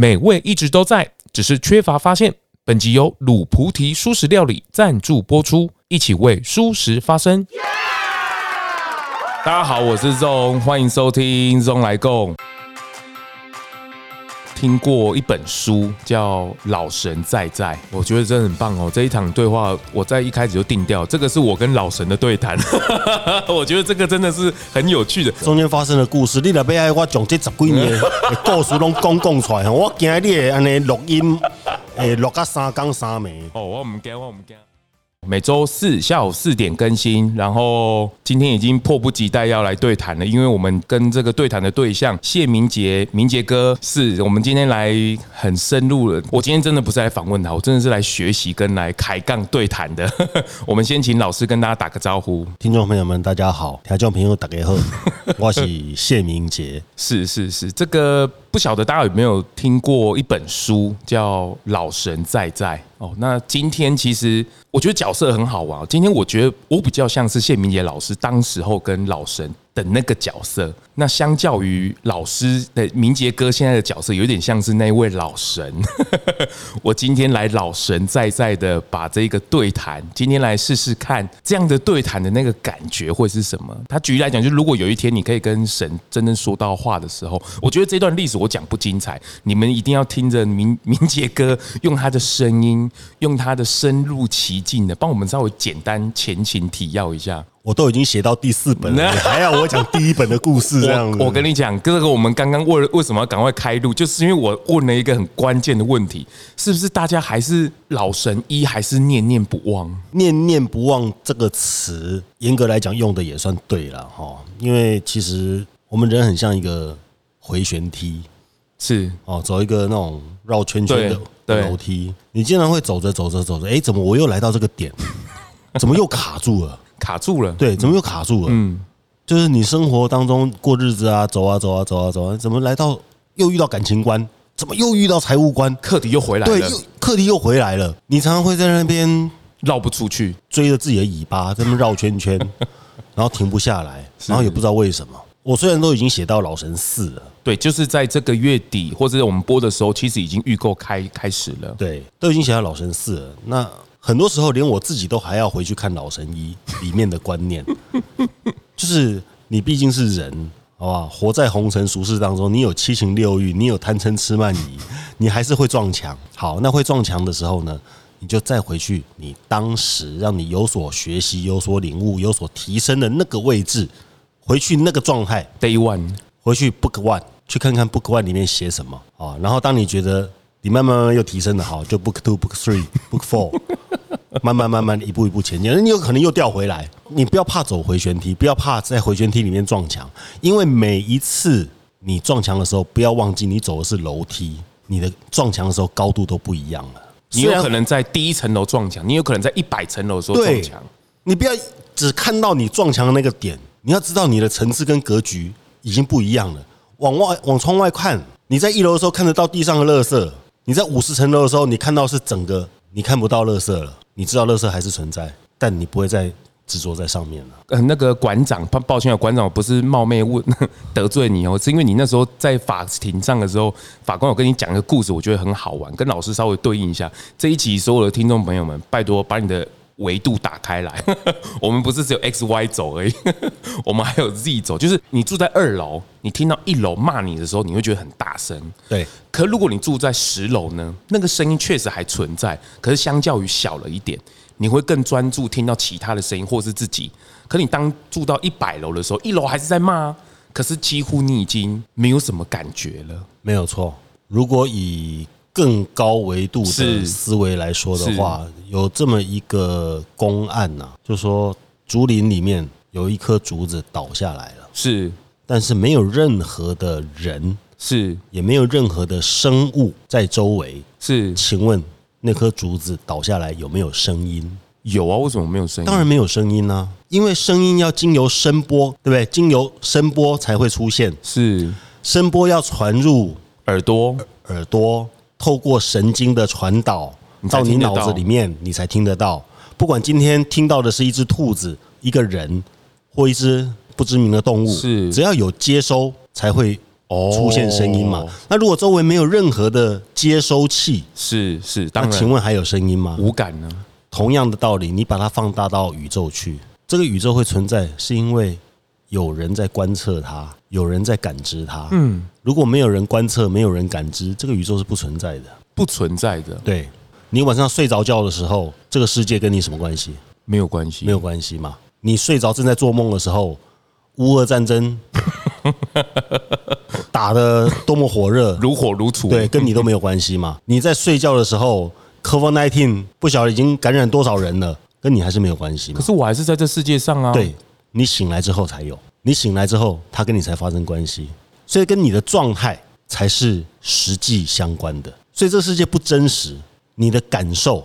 美味一直都在，只是缺乏发现。本集由卤菩提素食料理赞助播出，一起为素食发声。大家好，我是 ZONG，欢迎收听 ZONG 来共。听过一本书叫《老神在在》，我觉得真的很棒哦。这一场对话，我在一开始就定掉，这个是我跟老神的对谈。我觉得这个真的是很有趣的。中间发生的故事，你若要爱我讲这十几年的故事拢讲讲出来，我惊你会安尼录音，诶，录个三更三暝。哦，我唔惊，我唔惊。每周四下午四点更新，然后今天已经迫不及待要来对谈了，因为我们跟这个对谈的对象谢明杰，明杰哥是我们今天来很深入了。我今天真的不是来访问他，我真的是来学习跟来开杠对谈的。我们先请老师跟大家打个招呼，听众朋友们大家好，听众朋友大家好，我是谢明杰，是是是，这个不晓得大家有没有听过一本书叫《老神在在》。哦，那今天其实我觉得角色很好玩。今天我觉得我比较像是谢明杰老师当时候跟老神的那个角色。那相较于老师的明杰哥现在的角色，有点像是那位老神。我今天来老神在在的把这个对谈，今天来试试看这样的对谈的那个感觉会是什么。他举例来讲，就如果有一天你可以跟神真正说到话的时候，我觉得这段历史我讲不精彩，你们一定要听着明 明杰哥用他的声音，用他的深入其境的帮我们稍微简单前情提要一下。我都已经写到第四本了，你还要我讲第一本的故事？这样子我，我跟你讲，哥哥，我们刚刚为为什么要赶快开路，就是因为我问了一个很关键的问题，是不是大家还是老神医，还是念念不忘？念念不忘这个词，严格来讲用的也算对了哈，因为其实我们人很像一个回旋梯，是哦，走一个那种绕圈圈的楼梯，你经常会走着走着走着，哎，怎么我又来到这个点？怎么又卡住了？卡住了，对，怎么又卡住了？嗯，就是你生活当中过日子啊，走啊走啊走啊走啊，怎么来到又遇到感情观？怎么又遇到财务观？课题又回来了，对，又课题又回来了。你常常会在那边绕不出去，追着自己的尾巴在那绕圈圈，然后停不下来，然后也不知道为什么。我虽然都已经写到老神四了，对，就是在这个月底或者我们播的时候，其实已经预购开开始了，对，都已经写到老神四了。那很多时候，连我自己都还要回去看《老神医》里面的观念，就是你毕竟是人，好吧？活在红尘俗世当中，你有七情六欲，你有贪嗔痴慢疑，你还是会撞墙。好，那会撞墙的时候呢，你就再回去，你当时让你有所学习、有所领悟、有所提升的那个位置，回去那个状态，Day One，回去 Book One，去看看 Book One 里面写什么啊。然后当你觉得你慢慢慢慢又提升了，好，就 Book Two、Book Three、Book Four。慢慢慢慢一步一步前进，你有可能又掉回来。你不要怕走回旋梯，不要怕在回旋梯里面撞墙，因为每一次你撞墙的时候，不要忘记你走的是楼梯，你的撞墙的时候高度都不一样了。你有可能在第一层楼撞墙，你有可能在一百层楼的时候撞墙。你不要只看到你撞墙的那个点，你要知道你的层次跟格局已经不一样了。往外往窗外看，你在一楼的时候看得到地上的垃圾，你在五十层楼的时候，你看到是整个，你看不到垃圾了。你知道垃圾还是存在，但你不会再执着在上面了。呃，那个馆长，抱抱歉啊，馆长，我不是冒昧问 得罪你哦，是因为你那时候在法庭上的时候，法官有跟你讲一个故事，我觉得很好玩，跟老师稍微对应一下。这一集所有的听众朋友们，拜托把你的维度打开来，我们不是只有 X Y 轴而已，我们还有 Z 轴，就是你住在二楼，你听到一楼骂你的时候，你会觉得很大声。对。可如果你住在十楼呢？那个声音确实还存在，可是相较于小了一点，你会更专注听到其他的声音，或是自己。可你当住到一百楼的时候，一楼还是在骂，可是几乎你已经没有什么感觉了。没有错，如果以更高维度的思维来说的话，有这么一个公案呐，就说竹林里面有一棵竹子倒下来了，是，但是没有任何的人。是，也没有任何的生物在周围。是，请问那棵竹子倒下来有没有声音？有啊，为什么没有声音？当然没有声音啊，因为声音要经由声波，对不对？经由声波才会出现。是，声波要传入耳朵，耳朵透过神经的传导到你脑子里面，你才听得到。不管今天听到的是一只兔子、一个人或一只不知名的动物，是，只要有接收才会。出现声音嘛。那如果周围没有任何的接收器，是是，那请问还有声音吗？无感呢？同样的道理，你把它放大到宇宙去，这个宇宙会存在，是因为有人在观测它，有人在感知它。嗯，如果没有人观测，没有人感知，这个宇宙是不存在的，不存在的。对，你晚上睡着觉的时候，这个世界跟你什么关系？没有关系，没有关系嘛。你睡着正在做梦的时候，乌俄战争 打的多么火热，如火如荼，对，跟你都没有关系嘛。你在睡觉的时候，COVID-19 不晓得已经感染多少人了，跟你还是没有关系嘛。可是我还是在这世界上啊。对，你醒来之后才有，你醒来之后，他跟你才发生关系，所以跟你的状态才是实际相关的。所以这个世界不真实，你的感受、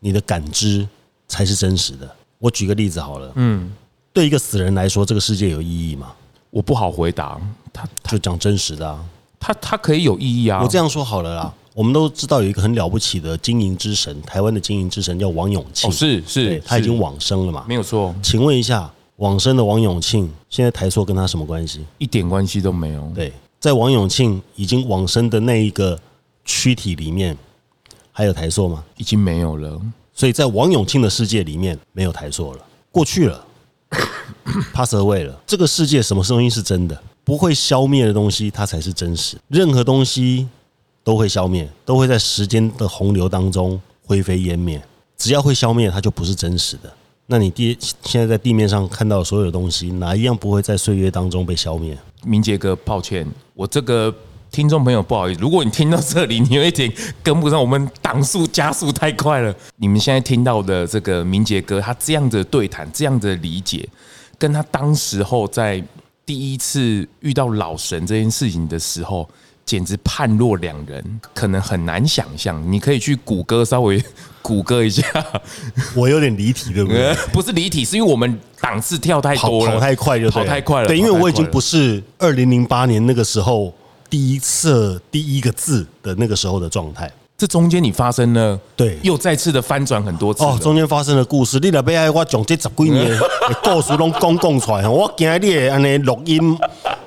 你的感知才是真实的。我举个例子好了，嗯，对一个死人来说，这个世界有意义吗？我不好回答，他就讲真实的啊，他他可以有意义啊。我这样说好了啦，我们都知道有一个很了不起的经营之神，台湾的经营之神叫王永庆，是是，他已经往生了嘛，没有错。请问一下，往生的王永庆，现在台塑跟他什么关系？一点关系都没有。对，在王永庆已经往生的那一个躯体里面，还有台塑吗？已经没有了。所以在王永庆的世界里面，没有台塑了，过去了，pass away 了。这个世界什么东西是真的？不会消灭的东西，它才是真实。任何东西都会消灭，都会在时间的洪流当中灰飞烟灭。只要会消灭，它就不是真实的。那你地现在在地面上看到所有的东西，哪一样不会在岁月当中被消灭？明杰哥，抱歉，我这个。听众朋友，不好意思，如果你听到这里，你有一点跟不上，我们档数加速太快了。你们现在听到的这个明杰哥，他这样的对谈，这样的理解，跟他当时候在第一次遇到老神这件事情的时候，简直判若两人，可能很难想象。你可以去谷歌稍微 谷歌一下，我有点离题，对不对？不是离题，是因为我们档次跳太多了，跑太快就跑太快了。对，因为我已经不是二零零八年那个时候。第一次第一个字的那个时候的状态，这中间你发生了对，又再次的翻转很多次哦。中间发生的故事，你来不爱我讲这十几年 的故事拢讲讲出来，我惊你的安尼录音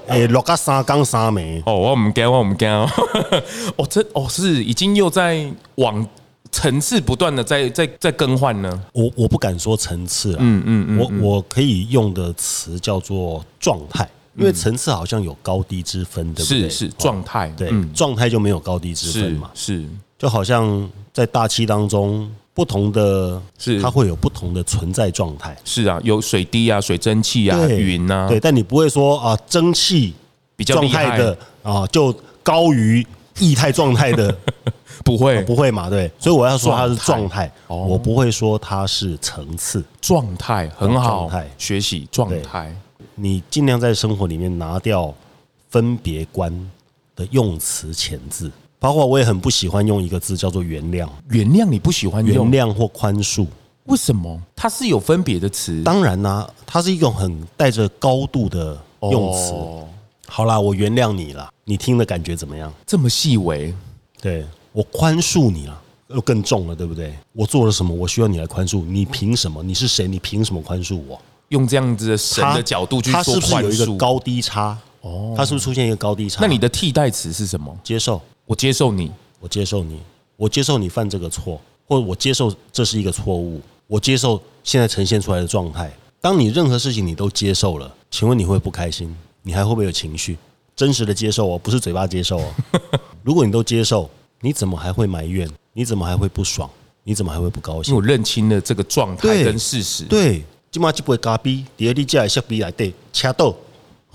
诶录个三更三暝哦，我唔惊，我唔惊 哦，这哦是已经又在往层次不断的在在在更换呢。我我不敢说层次啊，嗯嗯嗯，我我可以用的词叫做状态。因为层次好像有高低之分，对不对？是是状态，对，状态就没有高低之分嘛。是，就好像在大气当中，不同的，是它会有不同的存在状态。是啊，有水滴啊，水蒸气啊，云啊。对，但你不会说啊，蒸汽比较厉害的啊，就高于液态状态的，不会，不会嘛？对，所以我要说它是状态，我不会说它是层次。状态很好，学习状态。你尽量在生活里面拿掉分别观的用词遣字，包括我也很不喜欢用一个字叫做原谅。原谅你不喜欢用原谅或宽恕？为什么？它是有分别的词。当然啦、啊，它是一种很带着高度的用词。哦、好啦，我原谅你了，你听的感觉怎么样？这么细微？对，我宽恕你了，又更重了，对不对？我做了什么？我需要你来宽恕？你凭什么？你是谁？你凭什么宽恕我？用这样子的神的角度去说，它是不是有一个高低差？哦，它是不是出现一个高低差？那你的替代词是什么？接受，我接受你，我接受你，我接受你犯这个错，或者我接受这是一个错误，我接受现在呈现出来的状态。当你任何事情你都接受了，请问你会不开心？你还会不会有情绪？真实的接受哦，不是嘴巴接受哦。如果你都接受，你怎么还会埋怨？你怎么还会不爽？你怎么还会不高兴？因为我认清了这个状态跟事实。对。今嘛一杯咖啡，第二你家的设备来对，掐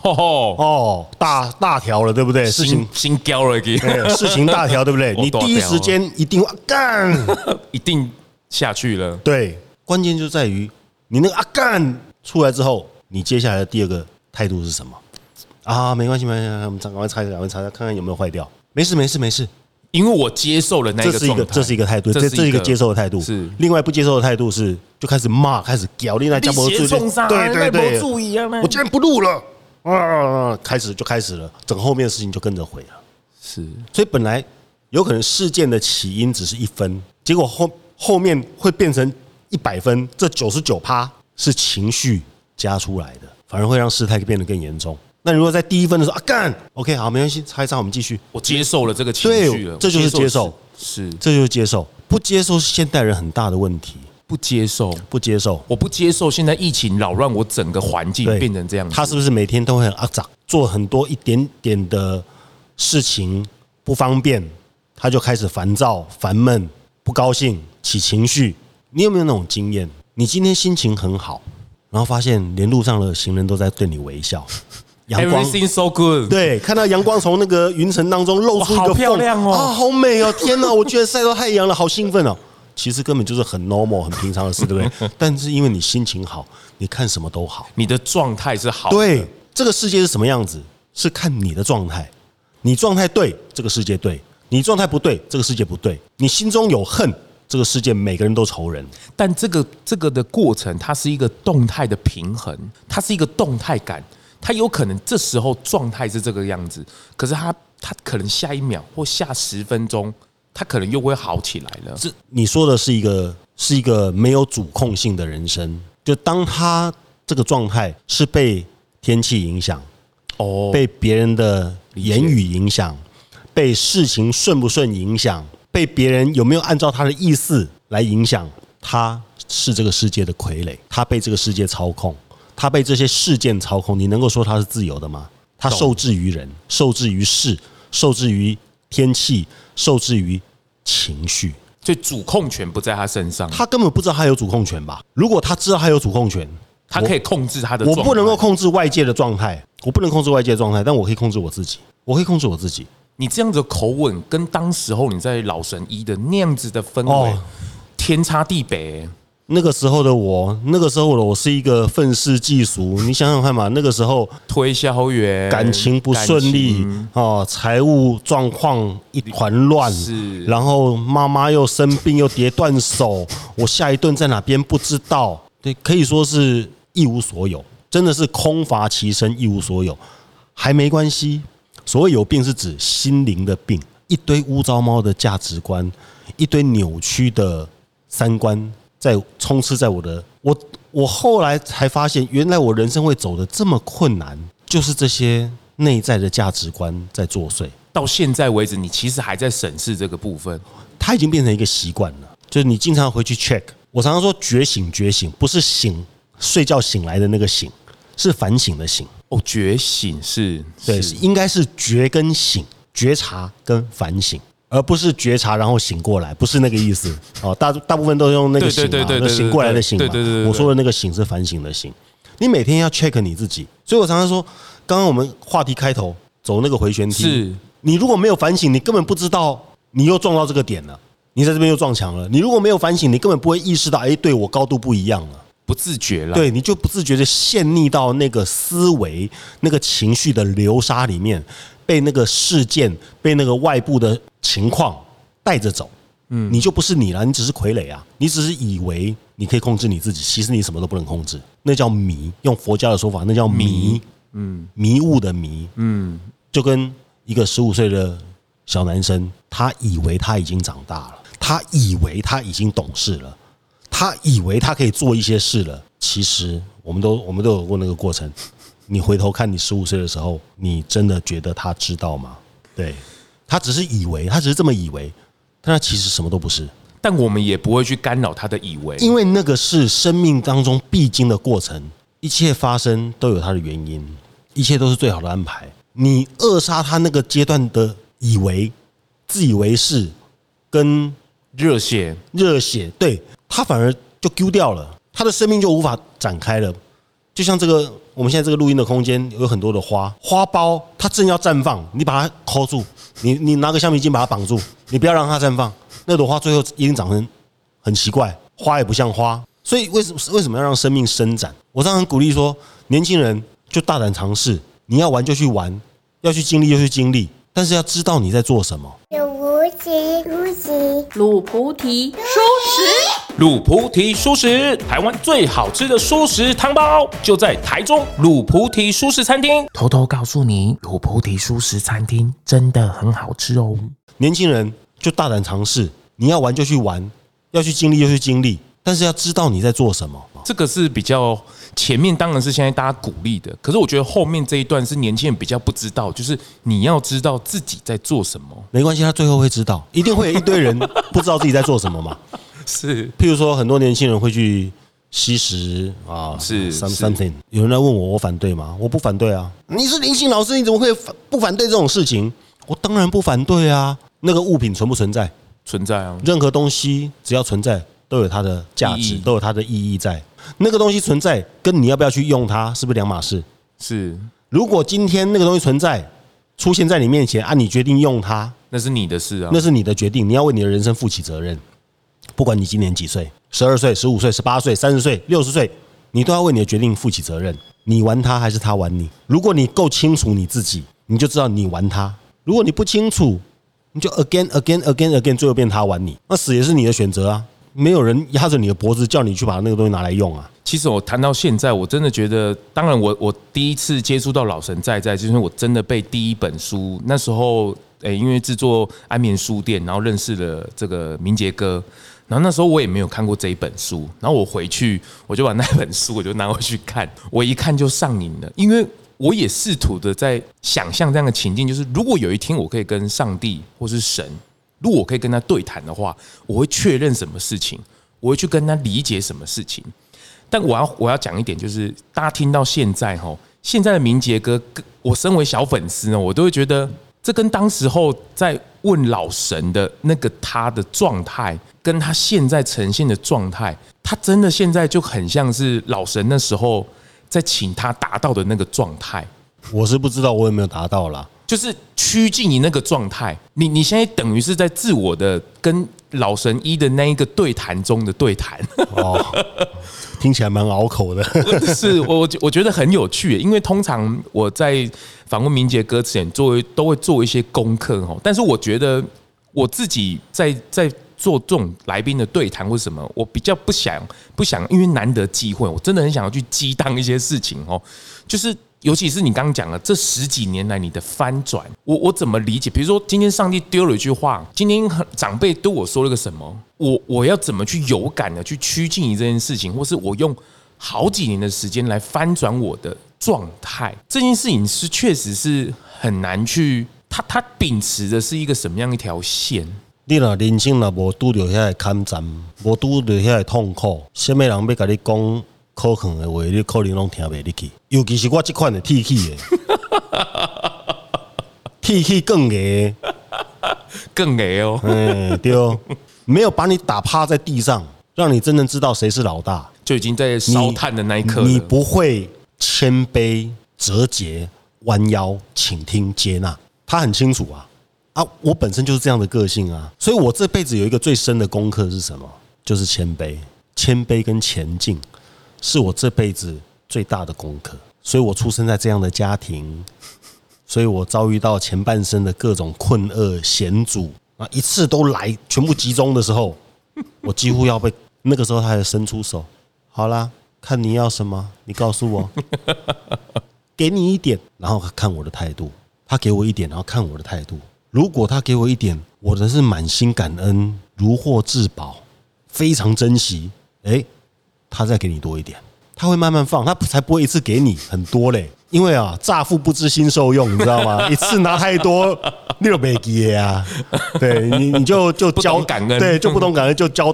豆，哦，大大条了，对不对？事情心焦了，给事情大条，对不对？你第一时间一定要干，一定下去了。对，关键就在于你那个啊干出来之后，你接下来的第二个态度是什么？啊，没关系，没关系，我们赶快拆，赶快拆，看看有没有坏掉。没事，没事，没事。因为我接受了那个，这是一个，这是一个态度，这这是一个接受的态度。是另外不接受的态度是，就开始骂，开始屌，另外加博注意，对对对，我今天不录了啊！开始就开始了，整个后面的事情就跟着毁了。是，所以本来有可能事件的起因只是一分，结果后后面会变成一百分，这九十九趴是情绪加出来的，反而会让事态变得更严重。那如果在第一分的时候啊干，OK 好，没关系，差一差我们继续。我接受了这个情绪了，这就是接受，是这就是接受。不接受是现代人很大的问题。不接受，不接受，我不接受现在疫情扰乱我整个环境变成这样。他是不是每天都会很阿杂，做很多一点点的事情不方便，他就开始烦躁、烦闷、不高兴、起情绪？你有没有那种经验？你今天心情很好，然后发现连路上的行人都在对你微笑，阳光 Everything so good，对，看到阳光从那个云层当中露出一个漂亮哦，啊，好美哦，天哪，我居然晒到太阳了，好兴奋哦。其实根本就是很 normal、很平常的事，对不对？但是因为你心情好，你看什么都好，你的状态是好。对，这个世界是什么样子，是看你的状态。你状态对，这个世界对；你状态不对，这个世界不对。你心中有恨，这个世界每个人都仇人。但这个这个的过程，它是一个动态的平衡，它是一个动态感。它有可能这时候状态是这个样子，可是它它可能下一秒或下十分钟。他可能又会好起来了。这你说的是一个是一个没有主控性的人生。就当他这个状态是被天气影响，哦，被别人的言语影响，被事情顺不顺影响，被别人有没有按照他的意思来影响，他是这个世界的傀儡，他被这个世界操控，他被这些事件操控。你能够说他是自由的吗？他受制于人，受制于事，受制于天气。受制于情绪，所以主控权不在他身上。他根本不知道他有主控权吧？如果他知道他有主控权，他可以控制他的。我不能够控制外界的状态，我不能控制外界的状态，但我可以控制我自己。我可以控制我自己。你这样子的口吻，跟当时候你在老神医的那样子的氛围，天差地别。那个时候的我，那个时候的我是一个愤世嫉俗。你想想看嘛，那个时候推销员感情不顺利哦，财务状况一团乱，是，然后妈妈又生病又跌断手，我下一顿在哪边不知道，对，可以说是一无所有，真的是空乏其身，一无所有，还没关系。所谓有病是指心灵的病，一堆乌糟猫的价值观，一堆扭曲的三观。在充斥在我的我，我后来才发现，原来我人生会走的这么困难，就是这些内在的价值观在作祟。到现在为止，你其实还在审视这个部分，它已经变成一个习惯了。就是你经常回去 check。我常常说觉醒，觉醒不是醒睡觉醒来的那个醒，是反省的醒。哦，觉醒是对，应该是觉跟醒，觉察跟反省。而不是觉察然后醒过来，不是那个意思 哦。大大部分都用那个醒嘛，醒过来的醒嘛。我说的那个醒是反省的醒。你每天要 check 你自己，所以我常常说，刚刚我们话题开头走那个回旋梯，是你如果没有反省，你根本不知道你又撞到这个点了，你在这边又撞墙了。你如果没有反省，你根本不会意识到，哎，对我高度不一样了，不自觉了。对，你就不自觉的陷溺到那个思维、那个情绪的流沙里面。被那个事件，被那个外部的情况带着走，嗯，你就不是你了，你只是傀儡啊，你只是以为你可以控制你自己，其实你什么都不能控制，那叫迷。用佛教的说法，那叫迷，嗯，迷雾的迷，嗯，就跟一个十五岁的小男生，他以为他已经长大了，他以为他已经懂事了，他以为他可以做一些事了，其实我们都我们都有过那个过程。你回头看你十五岁的时候，你真的觉得他知道吗？对，他只是以为，他只是这么以为，但他其实什么都不是。但我们也不会去干扰他的以为，因为那个是生命当中必经的过程，一切发生都有它的原因，一切都是最好的安排。你扼杀他那个阶段的以为、自以为是，跟热血、热血，对，他反而就丢掉了，他的生命就无法展开了。就像这个，我们现在这个录音的空间有很多的花，花苞它正要绽放，你把它抠住，你你拿个橡皮筋把它绑住，你不要让它绽放，那朵花最后一定长成很奇怪，花也不像花。所以为什么为什么要让生命伸展？我常常鼓励说，年轻人就大胆尝试，你要玩就去玩，要去经历就去经历，但是要知道你在做什么。鲁菩提，鲁菩提，蔬食，鲁菩提蔬食，台湾最好吃的蔬食汤包就在台中鲁菩提蔬食餐厅。偷偷告诉你，鲁菩提蔬食餐厅真的很好吃哦。年轻人就大胆尝试，你要玩就去玩，要去经历就去经历，但是要知道你在做什么。这个是比较前面，当然是现在大家鼓励的。可是我觉得后面这一段是年轻人比较不知道，就是你要知道自己在做什么。没关系，他最后会知道，一定会有一堆人不知道自己在做什么嘛。是，譬如说很多年轻人会去吸食啊，是 something。有人来问我，我反对吗？我不反对啊。你是灵性老师，你怎么会反不反对这种事情？我当然不反对啊。那个物品存不存在？存在啊。任何东西只要存在，都有它的价值，都有它的意义在。那个东西存在，跟你要不要去用它，是不是两码事？是。如果今天那个东西存在，出现在你面前，啊，你决定用它，那是你的事啊，那是你的决定，你要为你的人生负起责任。不管你今年几岁，十二岁、十五岁、十八岁、三十岁、六十岁，你都要为你的决定负起责任。你玩他还是他玩你？如果你够清楚你自己，你就知道你玩他；如果你不清楚，你就 again again again again，最后变他玩你，那死也是你的选择啊！没有人压着你的脖子叫你去把那个东西拿来用啊！其实我谈到现在，我真的觉得，当然我我第一次接触到老神在在，就是我真的被第一本书那时候，诶，因为制作安眠书店，然后认识了这个明杰哥。然后那时候我也没有看过这一本书，然后我回去我就把那本书 我就拿回去看，我一看就上瘾了，因为我也试图的在想象这样的情境，就是如果有一天我可以跟上帝或是神，如果我可以跟他对谈的话，我会确认什么事情，我会去跟他理解什么事情。但我要我要讲一点，就是大家听到现在哈，现在的明杰哥，我身为小粉丝呢，我都会觉得。这跟当时候在问老神的那个他的状态，跟他现在呈现的状态，他真的现在就很像是老神那时候在请他达到的那个状态。我是不知道我有没有达到啦，就是趋近于那个状态。你你现在等于是在自我的跟老神一的那一个对谈中的对谈。哦。听起来蛮拗口的，是我我觉得很有趣，因为通常我在访问明杰歌词前，做都会做一些功课哦。但是我觉得我自己在在做这种来宾的对谈或什么，我比较不想不想，因为难得机会，我真的很想要去激荡一些事情哦，就是。尤其是你刚刚讲了这十几年来你的翻转，我我怎么理解？比如说今天上帝丢了一句话，今天长辈对我说了个什么，我我要怎么去有感的去趋近于这件事情，或是我用好几年的时间来翻转我的状态，这件事情是确实是很难去，他他秉持的是一个什么样一条线？你若人生若无拄着遐个坎站，无拄着遐个痛苦，什么人要跟你讲？可恨的话，你可能拢听袂入去，尤其是我这款的铁齿的，铁齿更硬，更硬哦。嗯，对，没有把你打趴在地上，让你真正知道谁是老大，就已经在烧炭的那一刻，你不会谦卑、折节、弯腰、倾听、接纳。他很清楚啊，啊，我本身就是这样的个性啊，所以我这辈子有一个最深的功课是什么？就是谦卑、谦卑跟前进。是我这辈子最大的功课，所以我出生在这样的家庭，所以我遭遇到前半生的各种困厄险阻啊，一次都来，全部集中的时候，我几乎要被那个时候他还伸出手，好啦，看你要什么，你告诉我，给你一点，然后看我的态度，他给我一点，然后看我的态度，如果他给我一点，我的是满心感恩，如获至宝，非常珍惜，诶。他再给你多一点，他会慢慢放，他才不会一次给你很多嘞。因为啊，乍富不知新受用，你知道吗？一次拿太多，你就没给啊。对你，你就就交感恩，对，就不懂感恩，就交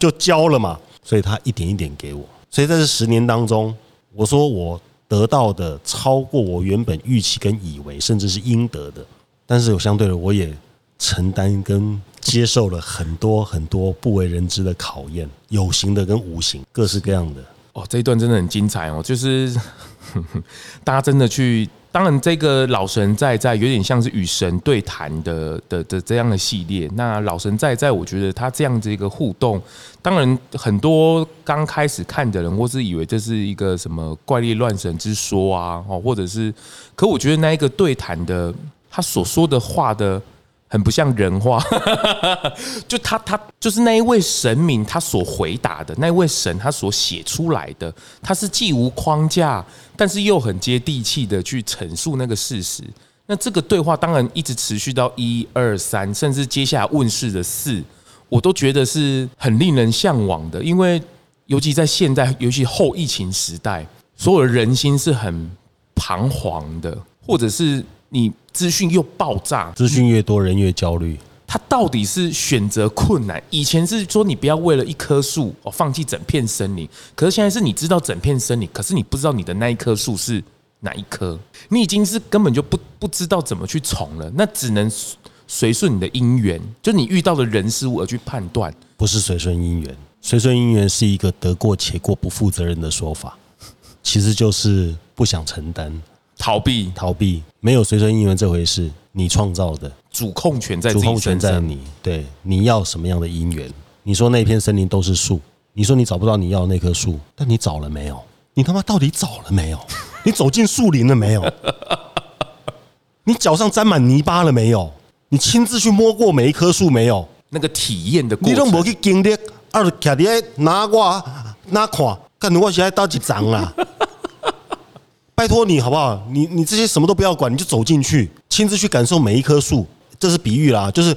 就交了嘛。所以他一点一点给我，所以在这十年当中，我说我得到的超过我原本预期跟以为，甚至是应得的。但是有相对的，我也承担跟。接受了很多很多不为人知的考验，有形的跟无形，各式各样的。哦，这一段真的很精彩哦，就是呵 呵大家真的去，当然这个老神在在有点像是与神对谈的的的这样的系列。那老神在在，我觉得他这样子一个互动，当然很多刚开始看的人，或是以为这是一个什么怪力乱神之说啊，哦，或者是，可我觉得那一个对谈的，他所说的话的。很不像人话，就他他就是那一位神明，他所回答的那一位神，他所写出来的，他是既无框架，但是又很接地气的去陈述那个事实。那这个对话当然一直持续到一二三，甚至接下来问世的四，我都觉得是很令人向往的，因为尤其在现在，尤其后疫情时代，所有人心是很彷徨的，或者是你资讯又爆炸，资讯越多，人越焦虑。他到底是选择困难？以前是说你不要为了一棵树哦放弃整片森林，可是现在是你知道整片森林，可是你不知道你的那一棵树是哪一棵，你已经是根本就不不知道怎么去从了，那只能随顺你的因缘，就你遇到的人事物而去判断，不是随顺因缘。随顺因缘是一个得过且过、不负责任的说法，其实就是不想承担、逃避、逃避。没有随顺因缘这回事，你创造的主控权在主控权在你。对，你要什么样的因缘？你说那片森林都是树，你说你找不到你要的那棵树，但你找了没有？你他妈到底找了没有？你走进树林了没有？你脚上沾满泥巴了没有？你亲自去摸过每一棵树没有？那个体验的过程，你都没去经历。二卡在拿我拿看，看我现在到几张啊？拜托你好不好？你你这些什么都不要管，你就走进去，亲自去感受每一棵树。这是比喻啦，就是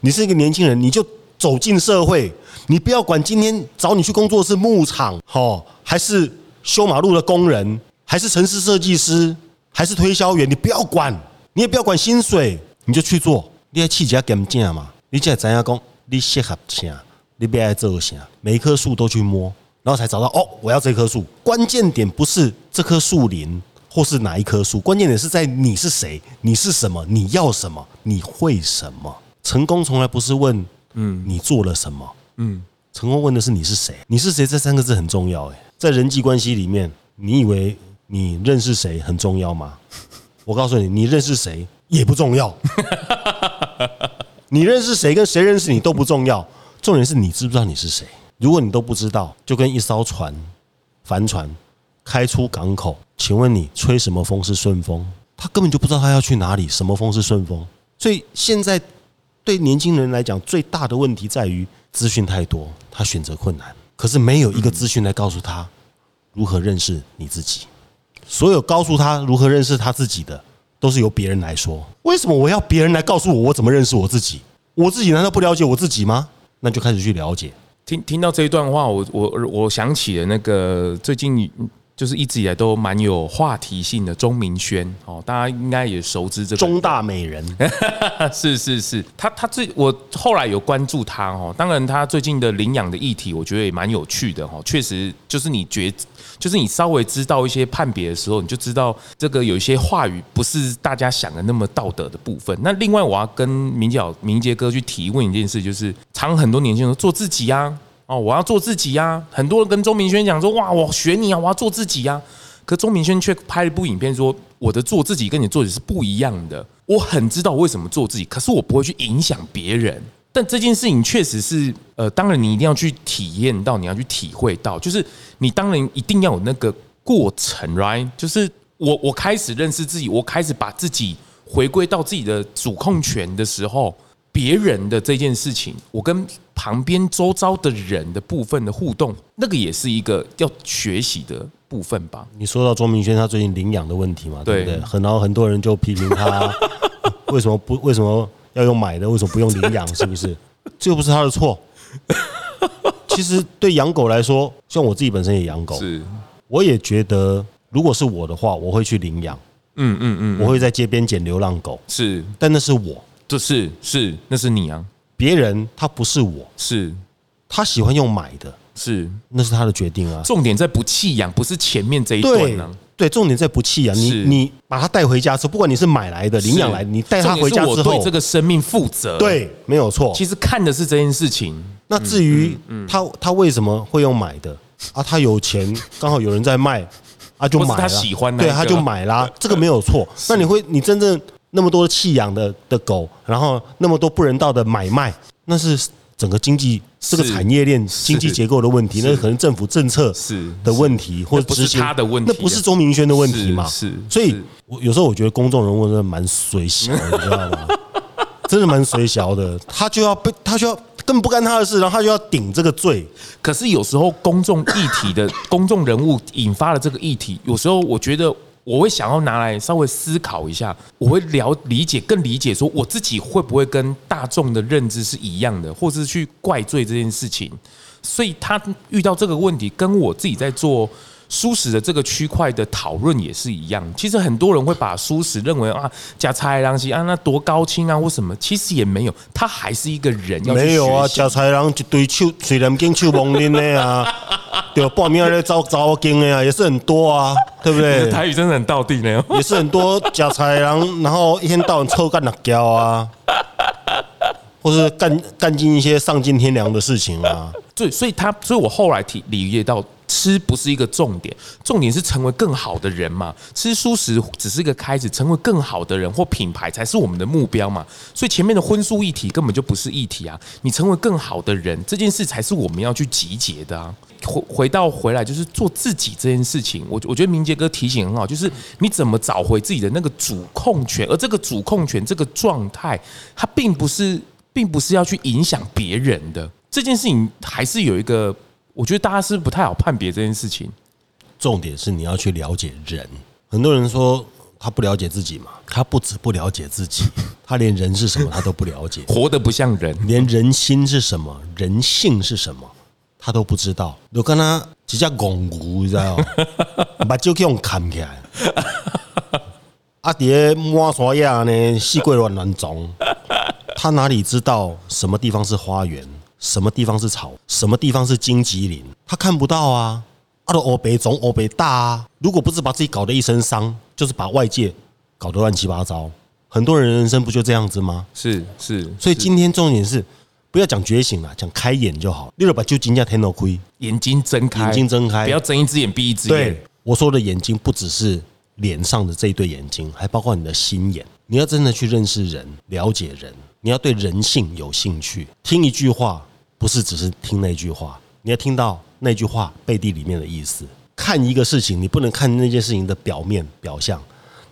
你是一个年轻人，你就走进社会，你不要管今天找你去工作是牧场，好还是修马路的工人，还是城市设计师，还是推销员，你不要管，你也不要管薪水，你就去做。你还气质要干净嘛？你现在怎样讲？你适合啥？你别爱做啥，每一棵树都去摸，然后才找到哦，我要这棵树。关键点不是这棵树林，或是哪一棵树，关键点是在你是谁，你是什么，你要什么，你会什么。成功从来不是问，嗯，你做了什么，嗯，成功问的是你是谁，你是谁这三个字很重要。诶，在人际关系里面，你以为你认识谁很重要吗？我告诉你，你认识谁也不重要。你认识谁跟谁认识你都不重要。重点是你知不知道你是谁？如果你都不知道，就跟一艘船，帆船开出港口，请问你吹什么风是顺风？他根本就不知道他要去哪里，什么风是顺风？所以现在对年轻人来讲，最大的问题在于资讯太多，他选择困难。可是没有一个资讯来告诉他如何认识你自己。所有告诉他如何认识他自己的，都是由别人来说。为什么我要别人来告诉我我怎么认识我自己？我自己难道不了解我自己吗？那就开始去了解。听听到这一段话，我我我想起了那个最近就是一直以来都蛮有话题性的钟明轩哦，大家应该也熟知这个中大美人。是是是，他他最我后来有关注他哦，当然他最近的领养的议题，我觉得也蛮有趣的哦，确实就是你觉。就是你稍微知道一些判别的时候，你就知道这个有一些话语不是大家想的那么道德的部分。那另外，我要跟明角明杰哥去提问一件事，就是常很多年轻人做自己呀，哦，我要做自己呀。很多人跟钟明轩讲说，哇，我学你啊，我要做自己呀。可钟明轩却拍了一部影片说，我的做自己跟你做的是不一样的。我很知道为什么做自己，可是我不会去影响别人。但这件事情确实是，呃，当然你一定要去体验到，你要去体会到，就是你当然一定要有那个过程，right？就是我我开始认识自己，我开始把自己回归到自己的主控权的时候，别人的这件事情，我跟旁边周遭的人的部分的互动，那个也是一个要学习的部分吧。你说到钟明轩他最近领养的问题嘛，对不对？很然后很多人就批评他 为什么不为什么。要用买的，为什么不用领养？是不是？这又不是他的错。其实对养狗来说，像我自己本身也养狗，是，我也觉得，如果是我的话，我会去领养。嗯嗯嗯，我会在街边捡流浪狗。是，但那是我，这是是，那是你啊。别人他不是我，是，他喜欢用买的，是，那是他的决定啊。重点在不弃养，不是前面这一段呢。对，重点在不弃养。你你把它带回家之后，不管你是买来的、领养来的，你带它回家之后，对这个生命负责。对，没有错。其实看的是这件事情。那至于他他为什么会用买的啊？他有钱，刚好有人在卖啊，就买了。他喜欢，对，他就买啦。这个没有错。那你会，你真正那么多弃养的的狗，然后那么多不人道的买卖，那是。整个经济这个产业链经济结构的问题，那可能政府政策是。的问题，或者不是他的问题，那不是钟明轩的问题嘛？是，所以我有时候我觉得公众人物真的蛮随小的，你知道吗？真的蛮随小的，他就要被他就要根本不干他的事，然后他就要顶这个罪。可是有时候公众议题的 公众人物引发了这个议题，有时候我觉得我会想要拿来稍微思考一下，我会了理解更理解说我自己会不会跟大众的认知是一样的，或是去怪罪这件事情。所以他遇到这个问题，跟我自己在做。蔬食的这个区块的讨论也是一样。其实很多人会把蔬食认为啊，加菜东西啊，那多高清啊，或什么，其实也没有，他还是一个人要。没有啊，加菜人一堆手，虽然跟手蒙拎的啊，对，半夜在招招经的啊，也是很多啊，对不对？台语真的很到地呢，也是很多加菜人，然后一天到晚臭干辣椒啊，或是干干尽一些丧尽天良的事情啊。对，所以他，所以我后来体理解到。吃不是一个重点，重点是成为更好的人嘛。吃素食只是一个开始，成为更好的人或品牌才是我们的目标嘛。所以前面的荤素一体根本就不是一体啊！你成为更好的人这件事才是我们要去集结的啊。回回到回来就是做自己这件事情，我我觉得明杰哥提醒很好，就是你怎么找回自己的那个主控权，而这个主控权这个状态，它并不是并不是要去影响别人的这件事情，还是有一个。我觉得大家是不太好判别这件事情。重点是你要去了解人。很多人说他不了解自己嘛，他不止不了解自己，他连人是什么他都不了解，活得不像人，连人心是什么、人性是什么他都不知道。我跟他直接戆牛，你知道吗？把酒给我砍起来。阿爹摸刷牙呢，细龟乱乱种，他哪里知道什么地方是花园？什么地方是草？什么地方是荆棘林？他看不到啊！阿的欧北总欧北大啊！如果不是把自己搞得一身伤，就是把外界搞得乱七八糟。很多人人生不就这样子吗？是是，所以今天重点是不要讲觉醒了，讲开眼就好。六六把就金家天都亏，眼睛睁开，眼睛睁开，不要睁一只眼闭一只眼。对，我说的眼睛不只是脸上的这一对眼睛，还包括你的心眼。你要真的去认识人、了解人，你要对人性有兴趣。听一句话。不是只是听那句话，你要听到那句话背地里面的意思。看一个事情，你不能看那件事情的表面表象，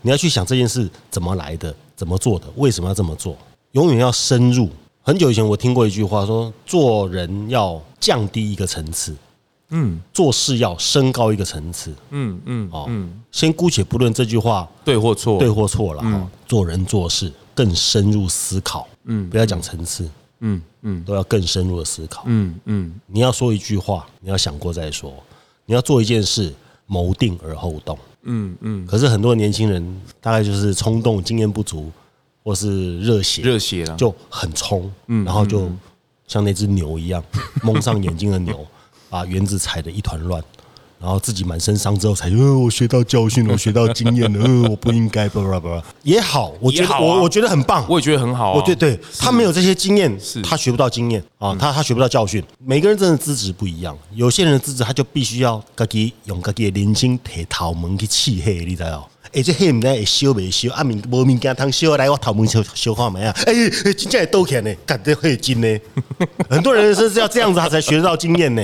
你要去想这件事怎么来的，怎么做的，为什么要这么做，永远要深入。很久以前我听过一句话说，做人要降低一个层次，嗯，做事要升高一个层次，嗯嗯哦，先姑且不论这句话对或错，对或错了哈，做人做事更深入思考，嗯，不要讲层次。嗯嗯，都要更深入的思考。嗯嗯，你要说一句话，你要想过再说。你要做一件事，谋定而后动。嗯嗯。可是很多年轻人大概就是冲动、经验不足，或是热血，热血了就很冲。嗯，然后就像那只牛一样，蒙上眼睛的牛，把园子踩得一团乱。然后自己满身伤之后才，呃，我学到教训了，我学到经验了，呃，我不应该，不不不，也好，我觉得我我觉得很棒，我也觉得很好。我对对，他没有这些经验，他学不到经验啊，他他学不到教训。每个人真的资质不一样，有些人的资质他就必须要自己用自己的年轻铁头门去刺黑，你知道？哎，这黑唔知会烧未烧？啊，明无物件通烧来，我头门烧烧看没啊？哎，真正会倒起呢，干这会金呢？很多人是要这样子，他才学得到经验呢。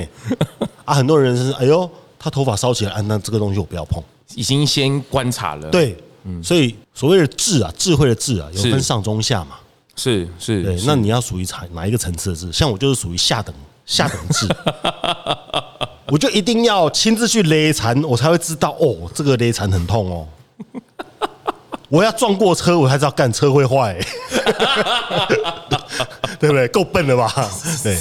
啊，很多人是哎呦。他头发烧起来，啊，那这个东西我不要碰。已经先观察了，对，嗯，所以所谓的智啊，智慧的智啊，有分上中下嘛，是是，对，那你要属于哪哪一个层次的智？像我就是属于下等 下等智，我就一定要亲自去勒残，我才会知道哦，这个勒残很痛哦。我要撞过车，我才知道干车会坏，对不对？够笨了吧？对，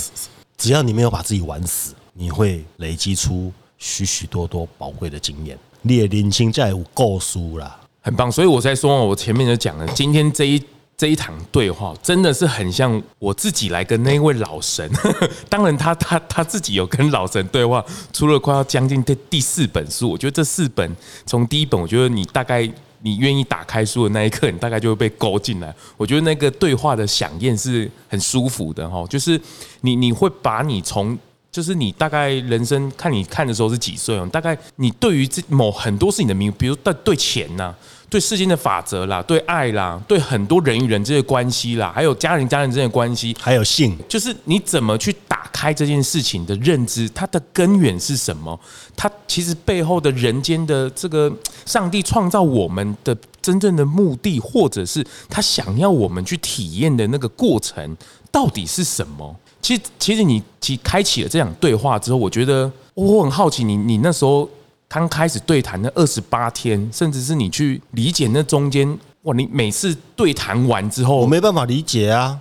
只要你没有把自己玩死，你会累积出。许许多多宝贵的经验，你的年轻在有够书啦，很棒。所以我才说，我前面就讲了，今天这一这一场对话，真的是很像我自己来跟那一位老神。当然他，他他自己有跟老神对话，出了快要将近第第四本书。我觉得这四本，从第一本，我觉得你大概你愿意打开书的那一刻，你大概就会被勾进来。我觉得那个对话的响应是很舒服的哈，就是你你会把你从。就是你大概人生看你看的时候是几岁哦？大概你对于这某很多事情的明，比如对对钱呐，对世间的法则啦，对爱啦，对很多人与人之间的关系啦，还有家人家人之间的关系，还有性，就是你怎么去打开这件事情的认知，它的根源是什么？它其实背后的人间的这个上帝创造我们的真正的目的，或者是他想要我们去体验的那个过程，到底是什么？其实，其实你其开启了这场对话之后，我觉得我很好奇你，你那时候刚开始对谈那二十八天，甚至是你去理解那中间，哇，你每次对谈完之后，我没办法理解啊。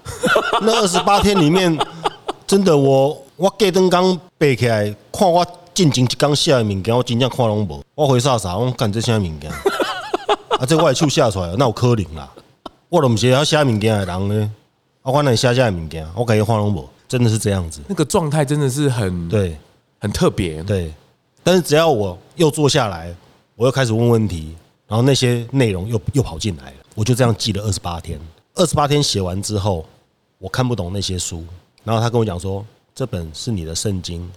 那二十八天里面，真的我我隔灯刚背起来，看我进前一刚写的物件，我真正看拢无。我回啥啥，我干这些物件，啊，这我的手写出来，那有可能啦。我都不是要写物件的人呢，啊，我那写写物件，我感觉看拢无，真的是这样子。那个状态真的是很对，很特别，对。但是只要我又坐下来，我又开始问问题，然后那些内容又又跑进来了，我就这样记了二十八天。二十八天写完之后，我看不懂那些书，然后他跟我讲说：“这本是你的圣经，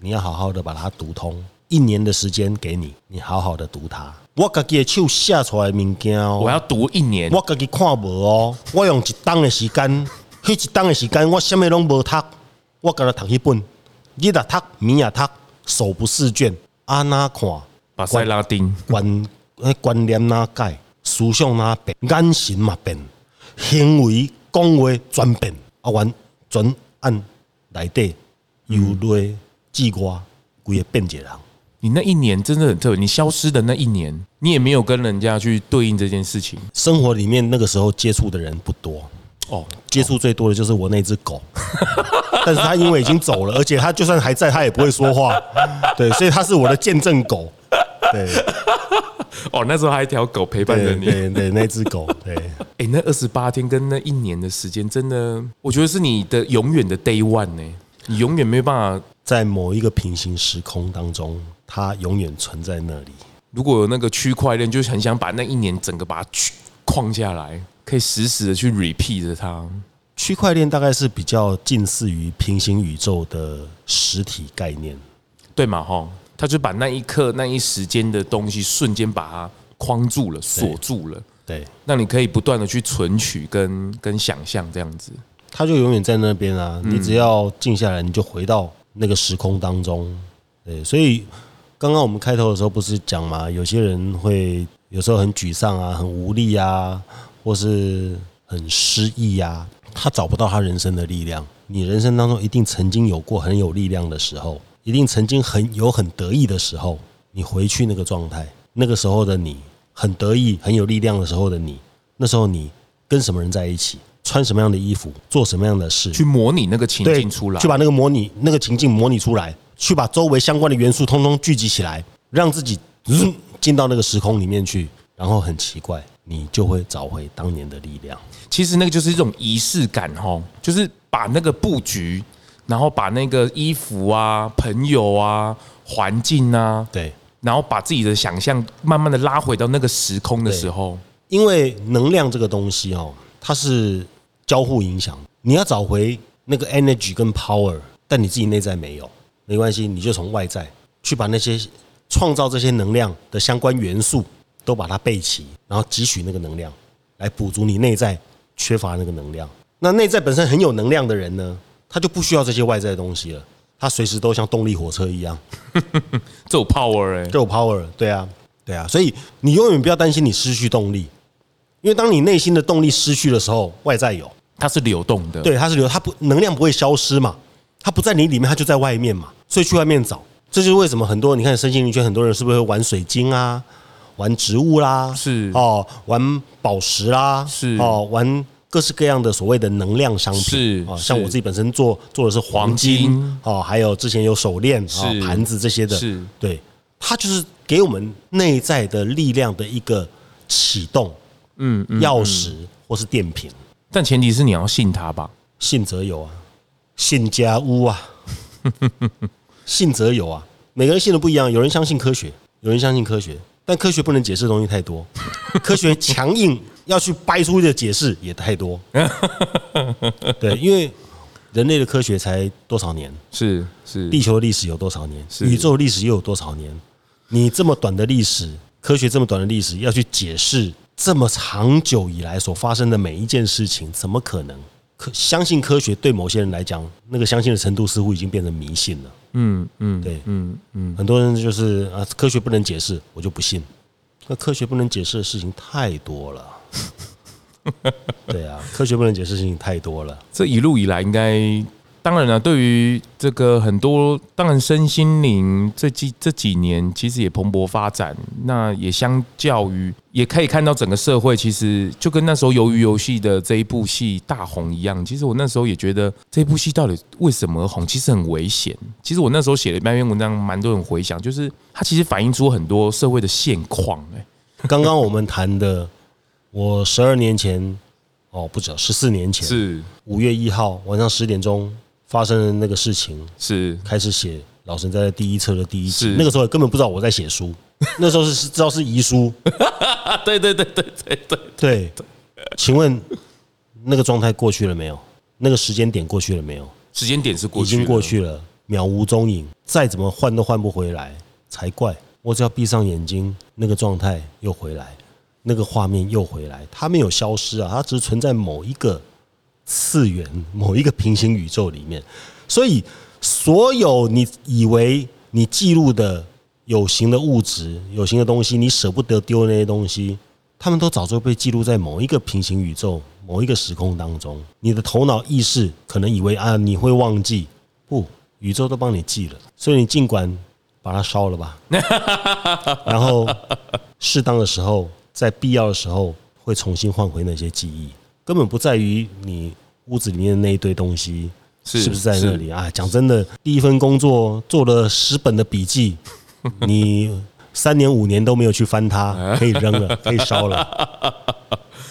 你要好好的把它读通。一年的时间给你，你好好的读它。我自己的手写出来的物件哦，我要读一年，我自己看无哦，我用一当的时间，迄一档的时间，我什么拢无读，我干那读一本，日啊读，暝啊读。”手不释卷，阿那看，巴塞拉丁观观念哪改，思想哪变，眼神嘛变，行为讲话转变，啊，完全按来对，由内至外，规个变一个人。你那一年真的很特别，你消失的那一年，你也没有跟人家去对应这件事情。生活里面那个时候接触的人不多。哦，接触最多的就是我那只狗，但是它因为已经走了，而且它就算还在，它也不会说话，对，所以它是我的见证狗，对。哦，那时候还有一条狗陪伴着你，对对，对，那只狗，对。哎，那二十八天跟那一年的时间，真的，我觉得是你的永远的 day one 呢，你永远没有办法在某一个平行时空当中，它永远存在那里。如果有那个区块链，就很想把那一年整个把它框下来。可以实时的去 repeat 着它。区块链大概是比较近似于平行宇宙的实体概念，对嘛？哈，他就把那一刻、那一时间的东西瞬间把它框住了、锁住了。对，那你可以不断的去存取跟跟想象这样子，它就永远在那边啊。你只要静下来，你就回到那个时空当中。对，所以刚刚我们开头的时候不是讲嘛，有些人会有时候很沮丧啊，很无力啊。或是很失意呀，他找不到他人生的力量。你人生当中一定曾经有过很有力量的时候，一定曾经很有很得意的时候。你回去那个状态，那个时候的你很得意、很有力量的时候的你，那时候你跟什么人在一起，穿什么样的衣服，做什么样的事，去模拟那个情境出来，去把那个模拟那个情境模拟出来，去把周围相关的元素通通聚集起来，让自己进到那个时空里面去，然后很奇怪。你就会找回当年的力量。其实那个就是一种仪式感，吼，就是把那个布局，然后把那个衣服啊、朋友啊、环境啊，对，然后把自己的想象慢慢的拉回到那个时空的时候。因为能量这个东西哦，它是交互影响。你要找回那个 energy 跟 power，但你自己内在没有，没关系，你就从外在去把那些创造这些能量的相关元素。都把它备齐，然后汲取那个能量，来补足你内在缺乏那个能量。那内在本身很有能量的人呢，他就不需要这些外在的东西了，他随时都像动力火车一样，这有 power 哎，这有 power，对啊，对啊，所以你永远不要担心你失去动力，因为当你内心的动力失去的时候，外在有，它是流动的，对，它是流，它不能量不会消失嘛，它不在你里面，它就在外面嘛，所以去外面找，这就是为什么很多你看身心灵圈很多人是不是会玩水晶啊？玩植物啦，是。哦，玩宝石啦，是。哦，玩各式各样的所谓的能量商品，是哦，像我自己本身做做的是黄金哦，还有之前有手链、啊盘子这些的，是。对，它就是给我们内在的力量的一个启动，嗯，钥匙或是电瓶，但前提是你要信它吧，信则有啊，信家屋啊，信则有啊，每个人信的不一样，有人相信科学，有人相信科学。但科学不能解释的东西太多，科学强硬要去掰出的解释也太多。对，因为人类的科学才多少年？是是，地球的历史有多少年？宇宙历史又有多少年？你这么短的历史，科学这么短的历史，要去解释这么长久以来所发生的每一件事情，怎么可能？可相信科学对某些人来讲，那个相信的程度似乎已经变成迷信了。嗯嗯，对，嗯嗯，很多人就是啊，科学不能解释，我就不信。那科学不能解释的事情太多了。对啊，科学不能解释的事情太多了。这一路以来，应该当然了，对于这个很多，当然身心灵这几这几年其实也蓬勃发展。那也相较于，也可以看到整个社会其实就跟那时候鱿鱼游戏的这一部戏大红一样。其实我那时候也觉得这部戏到底为什么红，其实很危险。其实我那时候写了一篇文章，蛮多人回想，就是它其实反映出很多社会的现况。哎，刚刚我们谈的，我十二年前，哦，不止十四年前，是五月一号晚上十点钟。发生的那个事情是开始写老神在第一册的第一集，那个时候根本不知道我在写书，那时候是知道是遗书。对对对对对对对。请问那个状态过去了没有？那个时间点过去了没有？时间点是过去，已经过去了，渺无踪影，再怎么换都换不回来才怪。我只要闭上眼睛，那个状态又回来，那个画面又回来，它没有消失啊，它只是存在某一个。次元某一个平行宇宙里面，所以所有你以为你记录的有形的物质、有形的东西，你舍不得丢的那些东西，他们都早就被记录在某一个平行宇宙、某一个时空当中。你的头脑意识可能以为啊，你会忘记，不，宇宙都帮你记了。所以你尽管把它烧了吧，然后适当的时候，在必要的时候，会重新换回那些记忆。根本不在于你屋子里面的那一堆东西是不是在那里啊？讲真的，第一份工作做了十本的笔记，你三年五年都没有去翻它，可以扔了，可以烧了，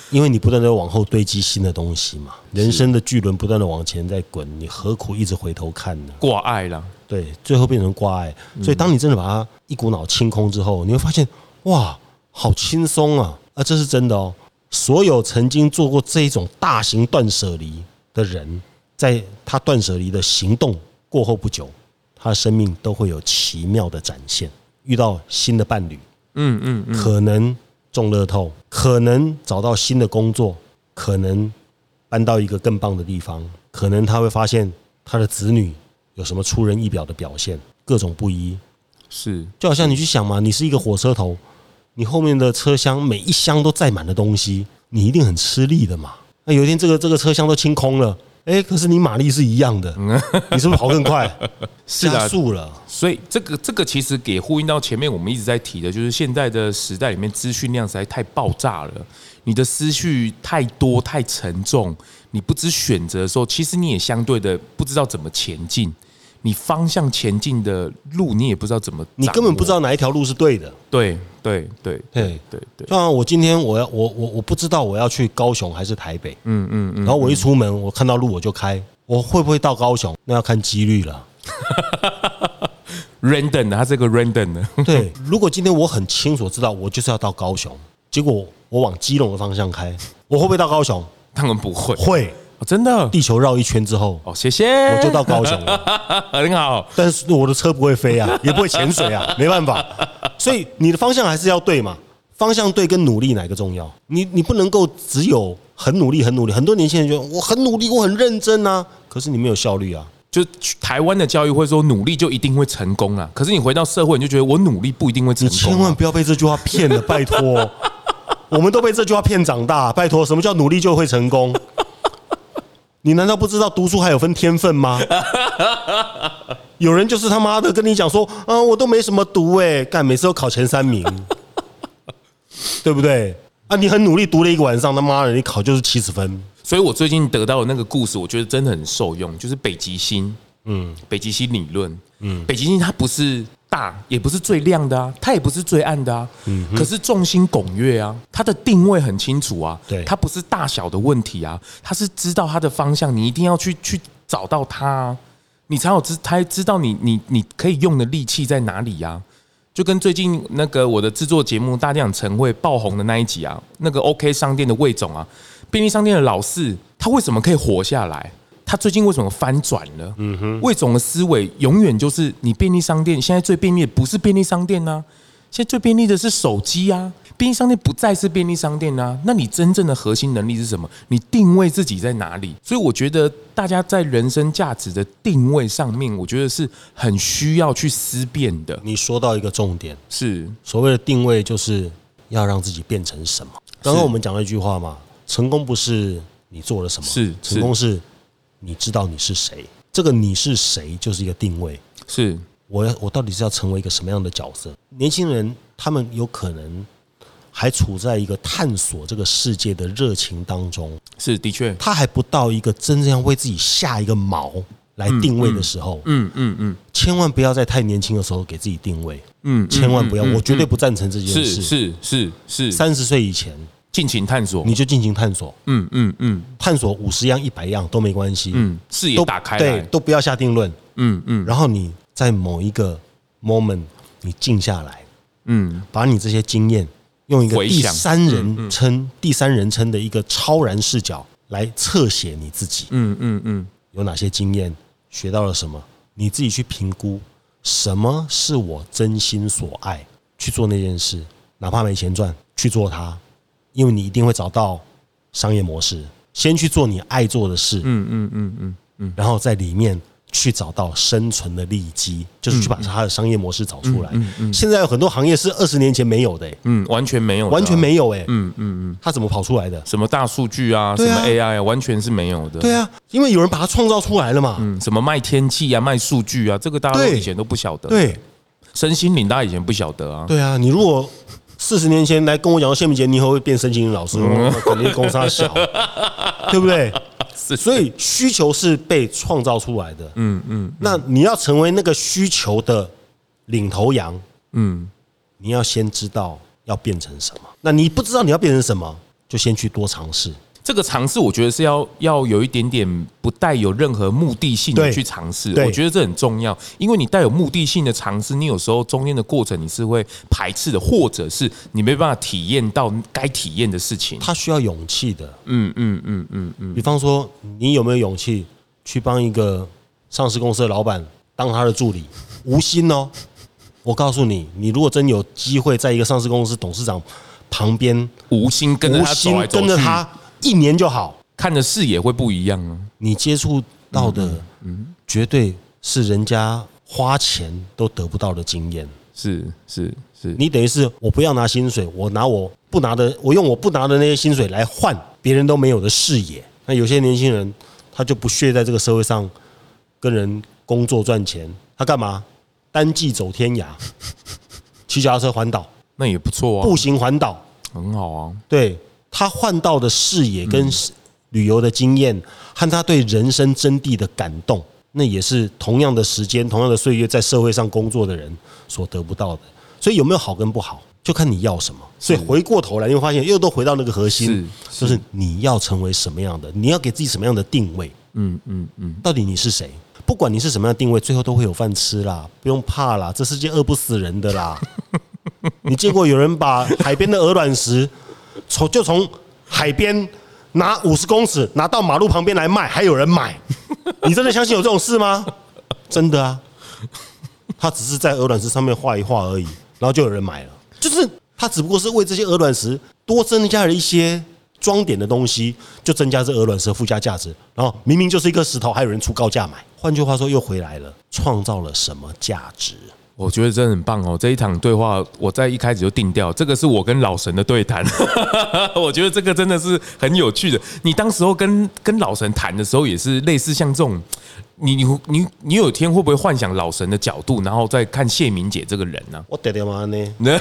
因为你不断的往后堆积新的东西嘛。人生的巨轮不断的往前在滚，你何苦一直回头看呢？挂碍了，对，最后变成挂碍。所以当你真的把它一股脑清空之后，你会发现哇，好轻松啊！啊，这是真的哦。所有曾经做过这一种大型断舍离的人，在他断舍离的行动过后不久，他的生命都会有奇妙的展现。遇到新的伴侣，嗯嗯，可能中乐透，可能找到新的工作，可能搬到一个更棒的地方，可能他会发现他的子女有什么出人意表的表现，各种不一。是，就好像你去想嘛，你是一个火车头。你后面的车厢每一箱都载满了东西，你一定很吃力的嘛。那有一天这个这个车厢都清空了，哎，可是你马力是一样的，你是不是跑更快？加速了。所以这个这个其实给呼应到前面我们一直在提的，就是现在的时代里面资讯量实在太爆炸了，你的思绪太多太沉重，你不知选择的时候，其实你也相对的不知道怎么前进。你方向前进的路，你也不知道怎么，你根本不知道哪一条路是对的。对对对对对对。就像我今天我要我我我不知道我要去高雄还是台北，嗯嗯嗯。然后我一出门，我看到路我就开，我会不会到高雄？那要看几率了。Random 的，它是个 random 的。对，如果今天我很清楚知道我就是要到高雄，结果我往基隆的方向开，我会不会到高雄？当然不会。会。哦，真的，地球绕一圈之后，哦，谢谢，我就到高雄了，很好。但是我的车不会飞啊，也不会潜水啊，没办法。所以你的方向还是要对嘛，方向对跟努力哪个重要？你你不能够只有很努力很努力。很多年轻人觉得我很努力，我很认真啊，可是你没有效率啊。就台湾的教育会说努力就一定会成功啊，可是你回到社会，你就觉得我努力不一定会成功。你千万不要被这句话骗了，拜托。我们都被这句话骗长大，拜托，什么叫努力就会成功？你难道不知道读书还有分天分吗？有人就是他妈的跟你讲说，啊，我都没什么读哎，干每次都考前三名，对不对？啊，你很努力读了一个晚上，他妈的你考就是七十分。所以我最近得到的那个故事，我觉得真的很受用，就是北极星，嗯，北极星理论，嗯，北极星它不是。大也不是最亮的啊，它也不是最暗的啊，嗯，可是众星拱月啊，它的定位很清楚啊，对，它不是大小的问题啊，它是知道它的方向，你一定要去去找到它啊，你才有知，才知道你你你可以用的利器在哪里呀？就跟最近那个我的制作节目《大店长晨会》爆红的那一集啊，那个 OK 商店的魏总啊，便利商店的老四，他为什么可以活下来？他最近为什么翻转了？嗯哼，魏总的思维永远就是你便利商店现在最便利的不是便利商店呐，现在最便利的是手机啊，便利商店不再是便利商店呐，那你真正的核心能力是什么？你定位自己在哪里？所以我觉得大家在人生价值的定位上面，我觉得是很需要去思辨的。你说到一个重点，是所谓的定位，就是要让自己变成什么？刚刚我们讲了一句话嘛，成功不是你做了什么，是成功是。你知道你是谁？这个你是谁就是一个定位。是我要我到底是要成为一个什么样的角色？年轻人他们有可能还处在一个探索这个世界的热情当中，是的确，他还不到一个真正要为自己下一个锚来定位的时候。嗯嗯嗯，千万不要在太年轻的时候给自己定位。嗯，千万不要，我绝对不赞成这件事。是是是是，三十岁以前尽情探索，你就尽情探索。嗯嗯嗯，探索五十样一百样都没关系。嗯，视野打开，对，都不要下定论。嗯嗯，然后你在某一个 moment，你静下来，嗯，把你这些经验用一个第三人称、第三人称的一个超然视角来侧写你自己。嗯嗯嗯，有哪些经验，学到了什么，你自己去评估，什么是我真心所爱，去做那件事，哪怕没钱赚，去做它。因为你一定会找到商业模式，先去做你爱做的事，嗯嗯嗯嗯嗯，然后在里面去找到生存的利基，就是去把它的商业模式找出来。嗯嗯，现在有很多行业是二十年前没有的，嗯，完全没有，完全没有，哎，嗯嗯嗯，它怎么跑出来的？什么大数据啊，什么 AI 啊，完全是没有的。对啊，因为有人把它创造出来了嘛。嗯，什么卖天气啊，卖数据啊，这个大家以前都不晓得。对，身心灵大家以前不晓得啊。对啊，你如果。四十年前来跟我讲说谢明杰，你以后会变身心灵老师，我肯定公差小，对不对？所以需求是被创造出来的。嗯嗯。那你要成为那个需求的领头羊，嗯，你要先知道要变成什么。那你不知道你要变成什么，就先去多尝试。这个尝试，我觉得是要要有一点点不带有任何目的性的去尝试，我觉得这很重要，因为你带有目的性的尝试，你有时候中间的过程你是会排斥的，或者是你没办法体验到该体验的事情。它需要勇气的，嗯嗯嗯嗯嗯。比方说，你有没有勇气去帮一个上市公司的老板当他的助理？无心哦，我告诉你，你如果真有机会在一个上市公司董事长旁边，无心跟着他走来走去，跟着他。一年就好，看的视野会不一样啊！你接触到的，嗯，绝对是人家花钱都得不到的经验。是是是，你等于是我不要拿薪水，我拿我不拿的，我用我不拿的那些薪水来换别人都没有的视野。那有些年轻人，他就不屑在这个社会上跟人工作赚钱，他干嘛？单骑走天涯，骑脚踏车环岛，那也不错啊。步行环岛很好啊。对。他换到的视野跟旅游的经验，和他对人生真谛的感动，那也是同样的时间、同样的岁月，在社会上工作的人所得不到的。所以有没有好跟不好，就看你要什么。所以回过头来，你会发现又都回到那个核心，就是你要成为什么样的，你要给自己什么样的定位。嗯嗯嗯，到底你是谁？不管你是什么样的定位，最后都会有饭吃啦，不用怕啦，这世界饿不死人的啦。你见过有人把海边的鹅卵石？从就从海边拿五十公尺拿到马路旁边来卖，还有人买？你真的相信有这种事吗？真的啊，他只是在鹅卵石上面画一画而已，然后就有人买了。就是他只不过是为这些鹅卵石多增加了一些装点的东西，就增加这鹅卵石的附加价值。然后明明就是一颗石头，还有人出高价买。换句话说，又回来了，创造了什么价值？我觉得真的很棒哦！这一场对话，我在一开始就定调，这个是我跟老神的对谈。我觉得这个真的是很有趣的。你当时候跟跟老神谈的时候，也是类似像这种，你你你你有一天会不会幻想老神的角度，然后再看谢明姐这个人呢？我爹爹妈呢？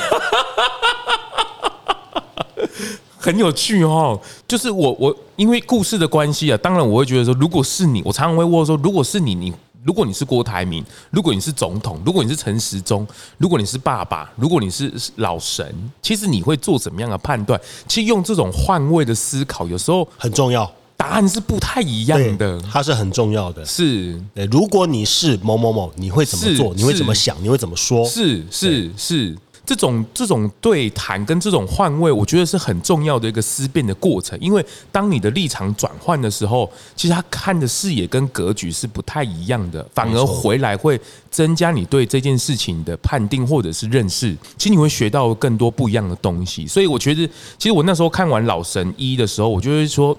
很有趣哦。就是我我因为故事的关系啊，当然我会觉得说，如果是你，我常常会问说，如果是你，你。如果你是郭台铭，如果你是总统，如果你是陈时中，如果你是爸爸，如果你是老神，其实你会做怎么样的判断？其实用这种换位的思考，有时候很重要。答案是不太一样的，它是很重要的。是，如果你是某某某，你会怎么做？你会怎么想？你会怎么说？是是是。这种这种对谈跟这种换位，我觉得是很重要的一个思辨的过程。因为当你的立场转换的时候，其实他看的视野跟格局是不太一样的，反而回来会增加你对这件事情的判定或者是认识。其实你会学到更多不一样的东西。所以我觉得，其实我那时候看完《老神医》的时候，我就会说，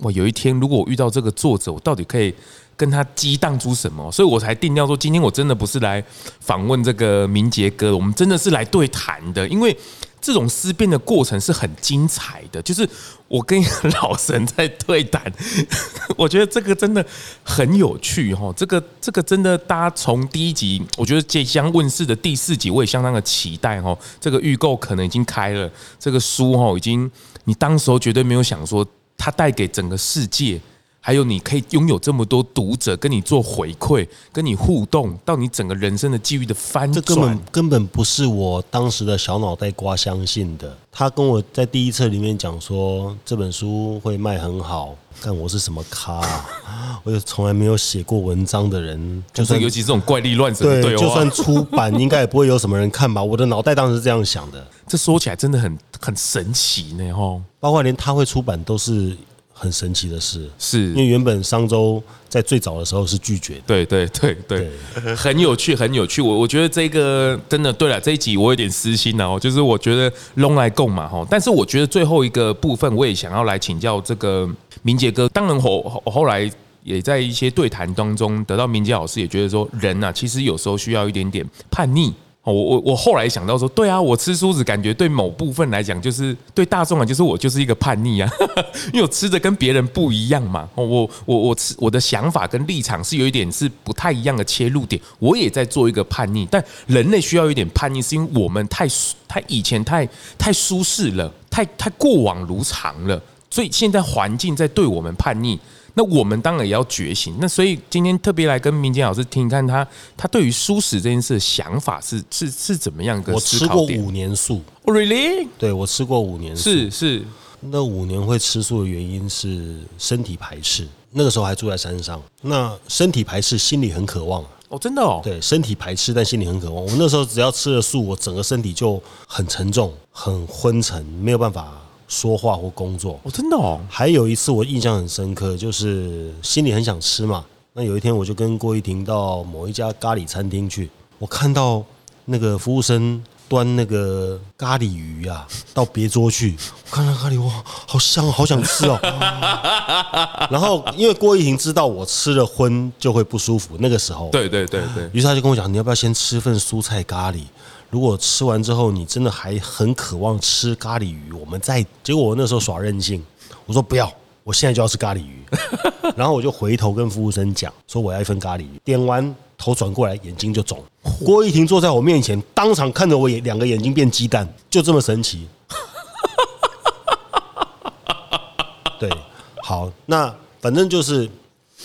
我有一天如果我遇到这个作者，我到底可以。跟他激荡出什么，所以我才定调说，今天我真的不是来访问这个明杰哥，我们真的是来对谈的。因为这种思辨的过程是很精彩的。就是我跟老神在对谈，我觉得这个真的很有趣哈。这个这个真的，大家从第一集，我觉得即将问世的第四集，我也相当的期待哈。这个预购可能已经开了，这个书哈已经，你当时候绝对没有想说它带给整个世界。还有，你可以拥有这么多读者跟你做回馈，跟你互动，到你整个人生的机遇的翻转，这根本根本不是我当时的小脑袋瓜相信的。他跟我在第一册里面讲说这本书会卖很好，但我是什么咖啊？我就从来没有写过文章的人，就算尤其这种怪力乱神的对，就算出版，应该也不会有什么人看吧？我的脑袋当时是这样想的。这说起来真的很很神奇呢，吼！包括连他会出版都是。很神奇的事，是因为原本商周在最早的时候是拒绝的。对对对对，很有趣，很有趣。我我觉得这个真的对了，这一集我有点私心哦，就是我觉得拢来共嘛哈。但是我觉得最后一个部分，我也想要来请教这个明杰哥。当然后后来也在一些对谈当中得到明杰老师也觉得说，人呐其实有时候需要一点点叛逆。我我我后来想到说，对啊，我吃梳子感觉对某部分来讲，就是对大众啊，就是我就是一个叛逆啊，因为我吃的跟别人不一样嘛。我我我吃我的想法跟立场是有一点是不太一样的切入点，我也在做一个叛逆。但人类需要一点叛逆，是因为我们太太以前太太舒适了，太太过往如常了，所以现在环境在对我们叛逆。那我们当然也要觉醒。那所以今天特别来跟明杰老师听，看他他对于素食这件事的想法是是是怎么样？我吃过五年素，Really？对，我吃过五年素，是是。那五年会吃素的原因是身体排斥。那个时候还住在山上，那身体排斥，心里很渴望。哦，真的哦。对，身体排斥，但心里很渴望。我那时候只要吃了素，我整个身体就很沉重，很昏沉，没有办法。说话或工作，哦，真的哦。还有一次我印象很深刻，就是心里很想吃嘛。那有一天我就跟郭一婷到某一家咖喱餐厅去，我看到那个服务生端那个咖喱鱼啊 到别桌去，我看到咖喱哇，好香，好想吃哦。然后因为郭一婷知道我吃了荤就会不舒服，那个时候，对对对对，于是他就跟我讲，你要不要先吃份蔬菜咖喱？如果吃完之后你真的还很渴望吃咖喱鱼，我们再结果我那时候耍任性，我说不要，我现在就要吃咖喱鱼，然后我就回头跟服务生讲说我要一份咖喱鱼，点完头转过来眼睛就肿，郭一婷坐在我面前，当场看着我眼两个眼睛变鸡蛋，就这么神奇。对，好，那反正就是。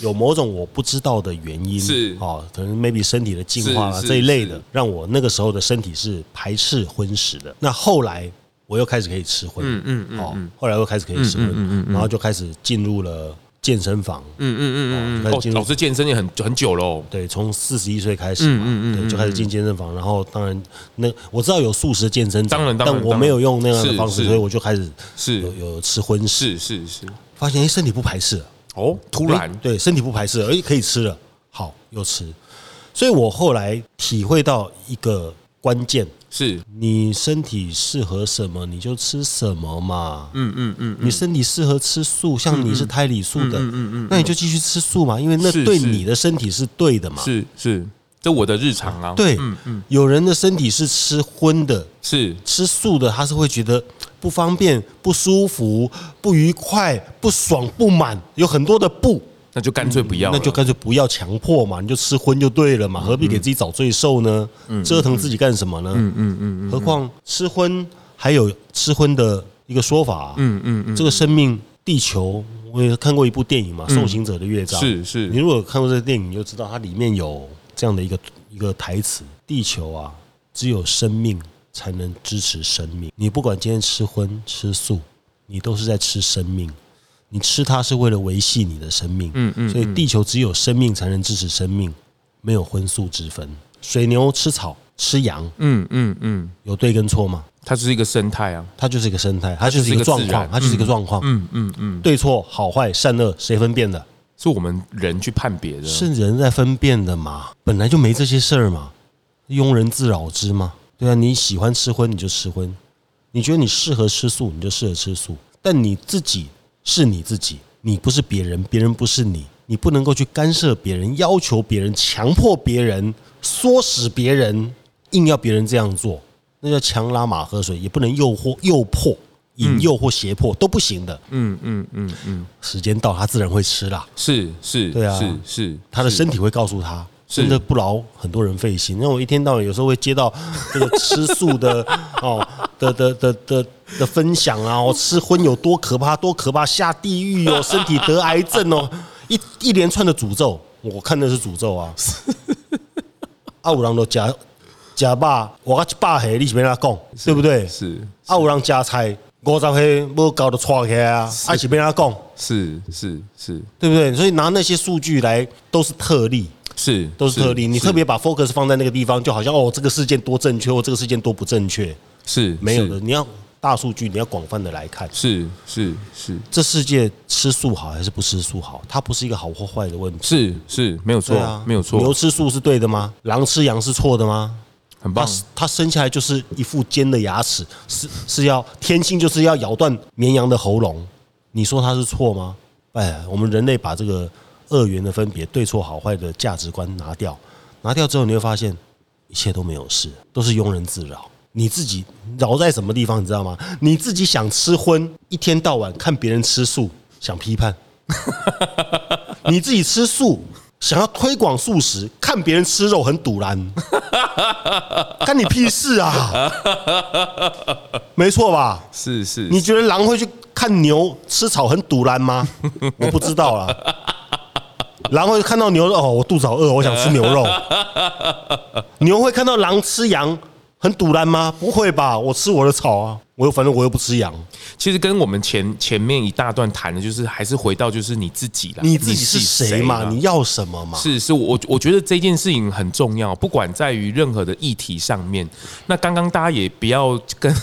有某种我不知道的原因是。哦，可能 maybe 身体的进化啊这一类的，让我那个时候的身体是排斥荤食的。那后来我又开始可以吃荤，嗯嗯嗯，哦，后来又开始可以吃荤，嗯嗯，然后就开始进入了健身房，嗯嗯嗯。嗯，哦，老师健身也很很久喽，对，从四十一岁开始嘛，嗯嗯对，就开始进健身房，然后当然那我知道有素食健身，当然，但我没有用那样的方式，所以我就开始是。有有吃荤食，是是是，发现哎身体不排斥了。哦，突然。对身体不排斥，哎可以吃了，好又吃，所以我后来体会到一个关键，是。你身体适合什么你就吃什么嘛，嗯嗯嗯，你身体适合吃素，像你是胎里素的，嗯嗯嗯，那你就继续吃素嘛，因为那对你的身体是对的嘛，是是，这我的日常啊，对，嗯嗯，有人的身体是吃荤的，是。吃素的，他是会觉得。不方便、不舒服、不愉快、不爽、不满，有很多的不，那就干脆不要，那就干脆不要强迫嘛，你就吃荤就对了嘛，何必给自己找罪受呢？嗯折腾自己干什么呢？嗯嗯嗯，何况吃荤还有吃荤的一个说法，嗯嗯嗯，这个生命地球，我也看过一部电影嘛，《送行者的乐章》，是是，你如果看过这个电影，你就知道它里面有这样的一个一个台词：地球啊，只有生命。才能支持生命。你不管今天吃荤吃素，你都是在吃生命。你吃它是为了维系你的生命。嗯嗯。所以地球只有生命才能支持生命，没有荤素之分。水牛吃草吃羊。嗯嗯嗯。有对跟错吗？它就是一个生态啊，它就是一个生态，它就是一个状况，它就是一个状况。嗯嗯嗯。对错好坏善恶谁分辨的？是我们人去判别的。是人在分辨的嘛？本来就没这些事儿嘛，庸人自扰之嘛。对啊，你喜欢吃荤你就吃荤，你觉得你适合吃素你就适合吃素，但你自己是你自己，你不是别人，别人不是你，你不能够去干涉别人，要求别人，强迫别人，唆使别人，硬要别人这样做，那叫强拉马喝水，也不能诱惑、诱迫、引诱或胁迫，都不行的。嗯嗯嗯嗯，时间到，他自然会吃啦。是是，对啊，是是，他的身体会告诉他，真的不劳很多人费心。因为我一天到晚有时候会接到 这个吃素的哦的的的的的分享啊，我吃荤有多可怕，多可怕，下地狱哦，身体得癌症哦，一一连串的诅咒，我看的是诅咒啊。阿五郎都假假霸，我一霸黑，你是要他讲，对不对？是阿五郎加菜，五十黑不搞得错开啊，还是要他讲，是是是，对不对？所以拿那些数据来都是特例，是都是特例。你特别把 focus 放在那个地方，就好像哦，这个事件多正确，或这个事件多不正确，是没有的。你要大数据，你要广泛的来看，是是是。这世界吃素好还是不吃素好？它不是一个好或坏的问题，是是没有错啊，没有错。牛吃素是对的吗？狼吃羊是错的吗？很棒，它生下来就是一副尖的牙齿，是是要天性就是要咬断绵羊的喉咙。你说它是错吗？哎，我们人类把这个二元的分别、对错好坏的价值观拿掉，拿掉之后，你会发现一切都没有事，都是庸人自扰。你自己扰在什么地方，你知道吗？你自己想吃荤，一天到晚看别人吃素，想批判；你自己吃素。想要推广素食，看别人吃肉很堵然，干你屁事啊！没错吧？是是，你觉得狼会去看牛吃草很堵然吗？我不知道啦。狼会看到牛肉哦，我肚子好饿，我想吃牛肉。牛会看到狼吃羊很堵然吗？不会吧，我吃我的草啊。我又反正我又不吃羊，其实跟我们前前面一大段谈的，就是还是回到就是你自己了。你自己是谁嘛？你要什么嘛？是是，我我觉得这件事情很重要，不管在于任何的议题上面。那刚刚大家也不要跟。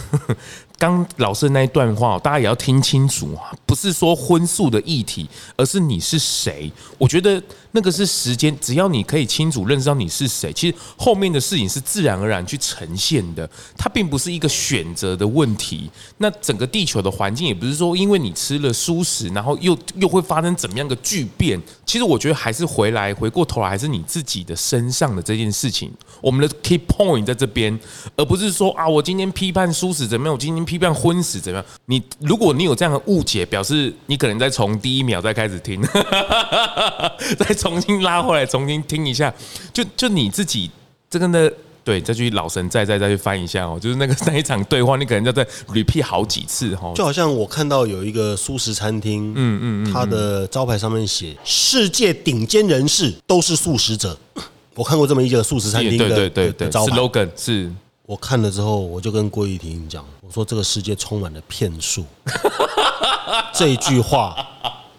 刚老师那一段话，大家也要听清楚啊！不是说荤素的议题，而是你是谁。我觉得那个是时间，只要你可以清楚认识到你是谁，其实后面的事情是自然而然去呈现的。它并不是一个选择的问题。那整个地球的环境也不是说因为你吃了蔬食，然后又又会发生怎么样的巨变。其实我觉得还是回来回过头来，还是你自己的身上的这件事情。我们的 key point 在这边，而不是说啊，我今天批判蔬食怎么样，我今天。批判昏死怎么样？你如果你有这样的误解，表示你可能再从第一秒再开始听，再重新拉回来，重新听一下。就就你自己这个呢，对，再去老神在在再去翻一下哦，就是那个 那一场对话，你可能要再 repeat 好几次哦。就好像我看到有一个素食餐厅，嗯嗯，它的招牌上面写“世界顶尖人士都是素食者”，我看过这么一个素食餐厅的对对对招牌 slogan 是。我看了之后，我就跟郭玉婷讲，我说这个世界充满了骗术，这一句话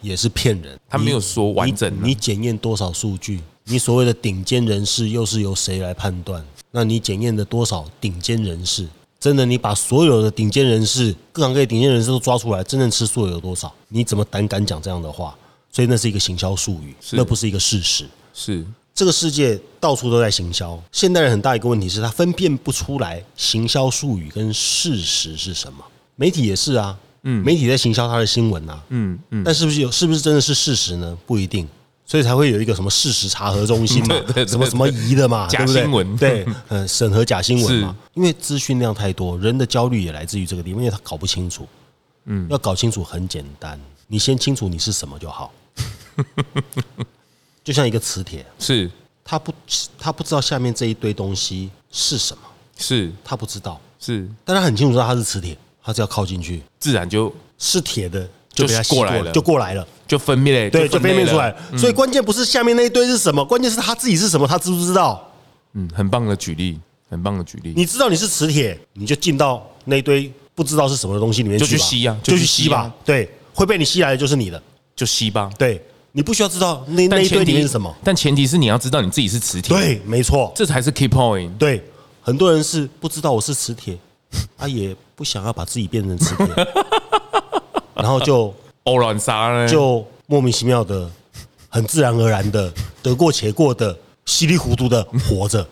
也是骗人。他没有说完整。你检验多少数据？你所谓的顶尖人士又是由谁来判断？那你检验的多少顶尖人士？真的，你把所有的顶尖人士、各行各业顶尖人士都抓出来，真正吃素的有多少？你怎么胆敢讲这样的话？所以那是一个行销术语，那不是一个事实。是。这个世界到处都在行销，现代人很大一个问题是他分辨不出来行销术语跟事实是什么。媒体也是啊，嗯，媒体在行销他的新闻啊，嗯嗯，但是不是有是不是真的是事实呢？不一定，所以才会有一个什么事实查核中心嘛，什么什么疑的嘛，假新闻，对，嗯，审核假新闻嘛，因为资讯量太多，人的焦虑也来自于这个地方，因为他搞不清楚，嗯，要搞清楚很简单，你先清楚你是什么就好。就像一个磁铁，是他不他不知道下面这一堆东西是什么，是他不知道，是，但他很清楚知道它是磁铁，他只要靠进去，自然就是铁的，就被他吸过来了，就过来了，就分裂，对，就分裂出来。所以关键不是下面那一堆是什么，关键是他自己是什么，他知不知道？嗯，很棒的举例，很棒的举例。你知道你是磁铁，你就进到那一堆不知道是什么的东西里面去，就去吸啊，就去吸吧。对，会被你吸来的就是你的，就吸吧。对。你不需要知道那那一堆里面是什么，但前提是你要知道你自己是磁铁。对，没错，这才是 key point。对，很多人是不知道我是磁铁，他 也不想要把自己变成磁铁，然后就偶然杀呢，就莫名其妙的、很自然而然的得过且过的、稀里糊涂的活着。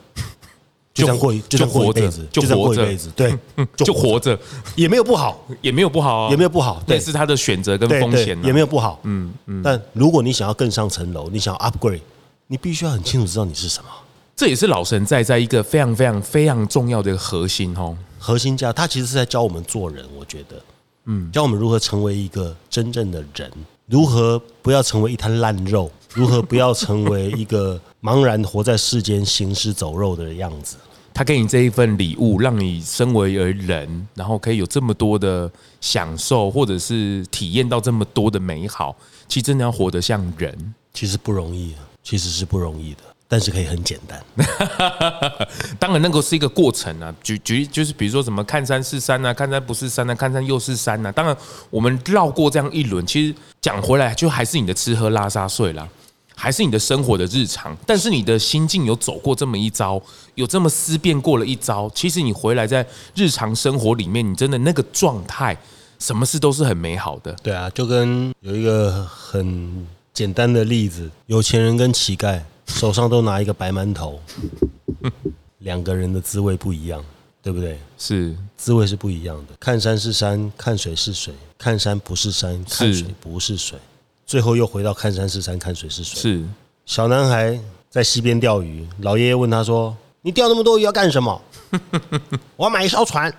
就这样过，就过一辈子，就过一辈子，对，就活着，也没有不好，也没有不好，也没有不好，但，是他的选择跟风险，也没有不好，嗯嗯。但如果你想要更上层楼，你想要 upgrade，你必须要很清楚知道你是什么，这也是老神在在一个非常非常非常重要的核心哦，核心价，他其实是在教我们做人，我觉得，嗯，教我们如何成为一个真正的人，如何不要成为一滩烂肉，如何不要成为一个茫然活在世间、行尸走肉的样子。他给你这一份礼物，让你身为而人，然后可以有这么多的享受，或者是体验到这么多的美好。其实真的要活得像人，其实不容易，其实是不容易的。但是可以很简单，当然那个是一个过程啊。举举就是比如说什么看山是山啊，看山不是山啊，看山又是山啊。当然我们绕过这样一轮，其实讲回来就还是你的吃喝拉撒睡啦，还是你的生活的日常。但是你的心境有走过这么一遭，有这么思辨过了一遭，其实你回来在日常生活里面，你真的那个状态，什么事都是很美好的。对啊，就跟有一个很简单的例子，有钱人跟乞丐。手上都拿一个白馒头，两个人的滋味不一样，对不对？是，滋味是不一样的。看山是山，看水是水；看山不是山，看水不是水。最后又回到看山是山，看水是水。是。小男孩在溪边钓鱼，老爷爷问他说：“你钓那么多鱼要干什么？” 我要买一艘船。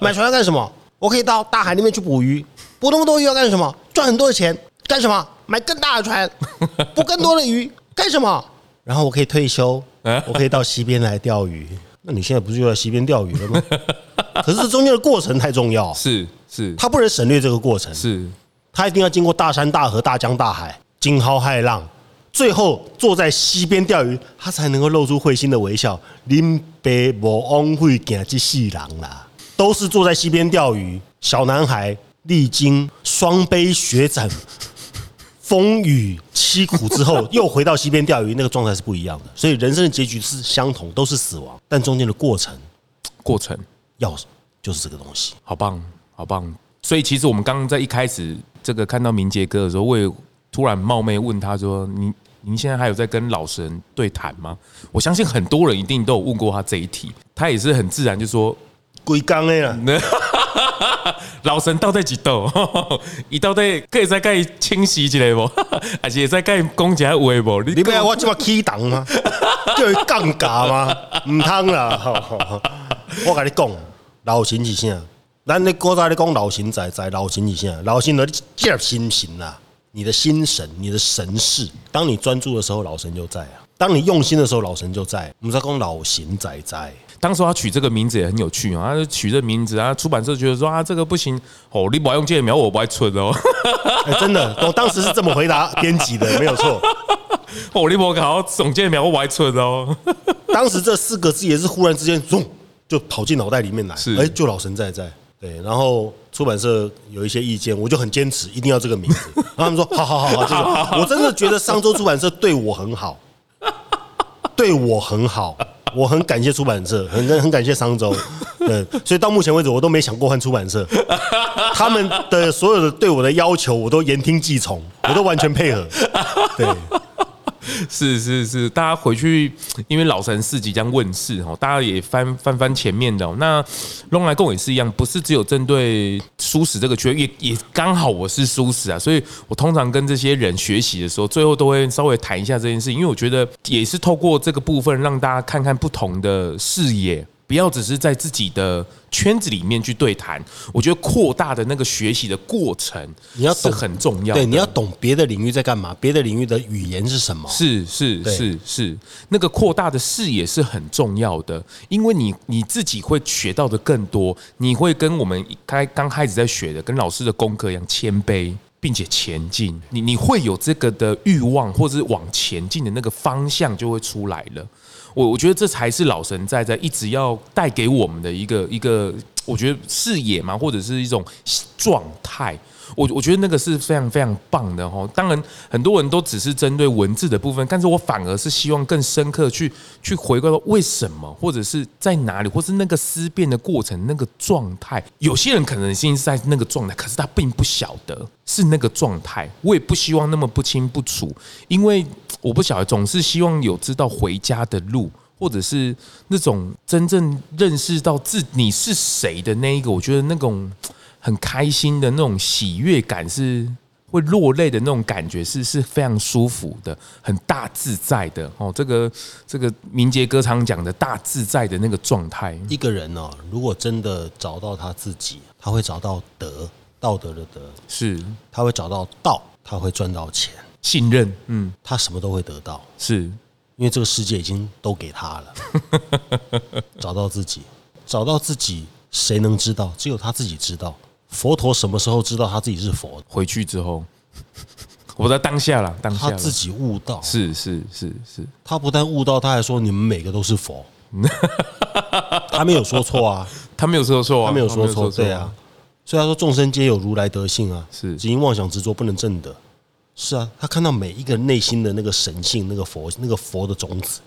买船要干什么？我可以到大海里面去捕鱼。捕那么多鱼要干什么？赚很多的钱。干什么？买更大的船，捕更多的鱼。干什么？然后我可以退休，我可以到溪边来钓鱼。那你现在不是就在溪边钓鱼了吗？可是这中间的过程太重要，是是，他不能省略这个过程，是，他一定要经过大山大河、大江大海、惊涛骇浪，最后坐在溪边钓鱼，他才能够露出会心的微笑。林北无枉费行这世人啦，都是坐在溪边钓鱼，小男孩历经双杯血斩。风雨凄苦之后，又回到溪边钓鱼，那个状态是不一样的。所以人生的结局是相同，都是死亡，但中间的过程，过程要就是这个东西。好棒，好棒。所以其实我们刚刚在一开始这个看到明杰哥的时候，我也突然冒昧问他说：“您您现在还有在跟老神对谈吗？”我相信很多人一定都有问过他这一题，他也是很自然就说：“鬼刚的啦。”老神到底几度？伊到底可以再盖清晰一下不？还是再盖讲一下话不？你不要我这么起档吗？就尴尬吗？唔通啦！我跟你讲，老神是啥？咱你古早咧讲老神在在，老神是啥？老神的这心神啊，你的心神，你的神识。当你专注的时候，老神就在啊；当你用心的时候，老神就在。我们在讲老神在在。当时他取这个名字也很有趣啊，他取这个名字啊，出版社觉得说啊，这个不行哦，你不要用这个名，我不爱出哦。真的，我当时是这么回答编辑的，没有错。哦，你不搞总这个名，我不爱出哦。当时这四个字也是忽然之间，咚，就跑进脑袋里面来。是，哎，就老神在在。对，然后出版社有一些意见，我就很坚持，一定要这个名字。然 后他们说，好好好好，这个我真的觉得商周出版社对我很好，对我很好。我很感谢出版社，很很感谢商周，对，所以到目前为止我都没想过换出版社，他们的所有的对我的要求我都言听计从，我都完全配合，对。是是是，大家回去，因为老神四即将问世哦，大家也翻翻翻前面的。那龙来共也是一样，不是只有针对舒适这个圈，也也刚好我是舒适啊，所以我通常跟这些人学习的时候，最后都会稍微谈一下这件事，因为我觉得也是透过这个部分让大家看看不同的视野。不要只是在自己的圈子里面去对谈，我觉得扩大的那个学习的过程，你要是很重要。对，你要懂别的领域在干嘛，别的领域的语言是什么？是是是是，那个扩大的视野是很重要的，因为你你自己会学到的更多，你会跟我们开刚开始在学的，跟老师的功课一样谦卑，并且前进。你你会有这个的欲望，或者是往前进的那个方向就会出来了。我我觉得这才是老神在在一直要带给我们的一个一个，我觉得视野嘛，或者是一种状态。我我觉得那个是非常非常棒的哈。当然，很多人都只是针对文字的部分，但是我反而是希望更深刻去去回归到为什么，或者是在哪里，或是那个思辨的过程那个状态。有些人可能性是在那个状态，可是他并不晓得是那个状态。我也不希望那么不清不楚，因为我不晓得，总是希望有知道回家的路，或者是那种真正认识到自你是谁的那一个。我觉得那种。很开心的那种喜悦感是会落泪的那种感觉是是非常舒服的，很大自在的哦。这个这个明杰歌常讲的大自在的那个状态，一个人哦，如果真的找到他自己，他会找到德，道德的德，是他会找到道，他会赚到钱，信任，嗯，他什么都会得到，是因为这个世界已经都给他了。找到自己，找到自己，谁能知道？只有他自己知道。佛陀什么时候知道他自己是佛？回去之后，我在当下了，当下他自己悟道。是是是是，他不但悟道，他还说你们每个都是佛。他没有说错啊，他没有说错啊，他没有说错，对啊。所以他说众生皆有如来德性啊，是只因妄想执着不能证得。是啊，他看到每一个内心的那个神性，那个佛，那个佛的种子，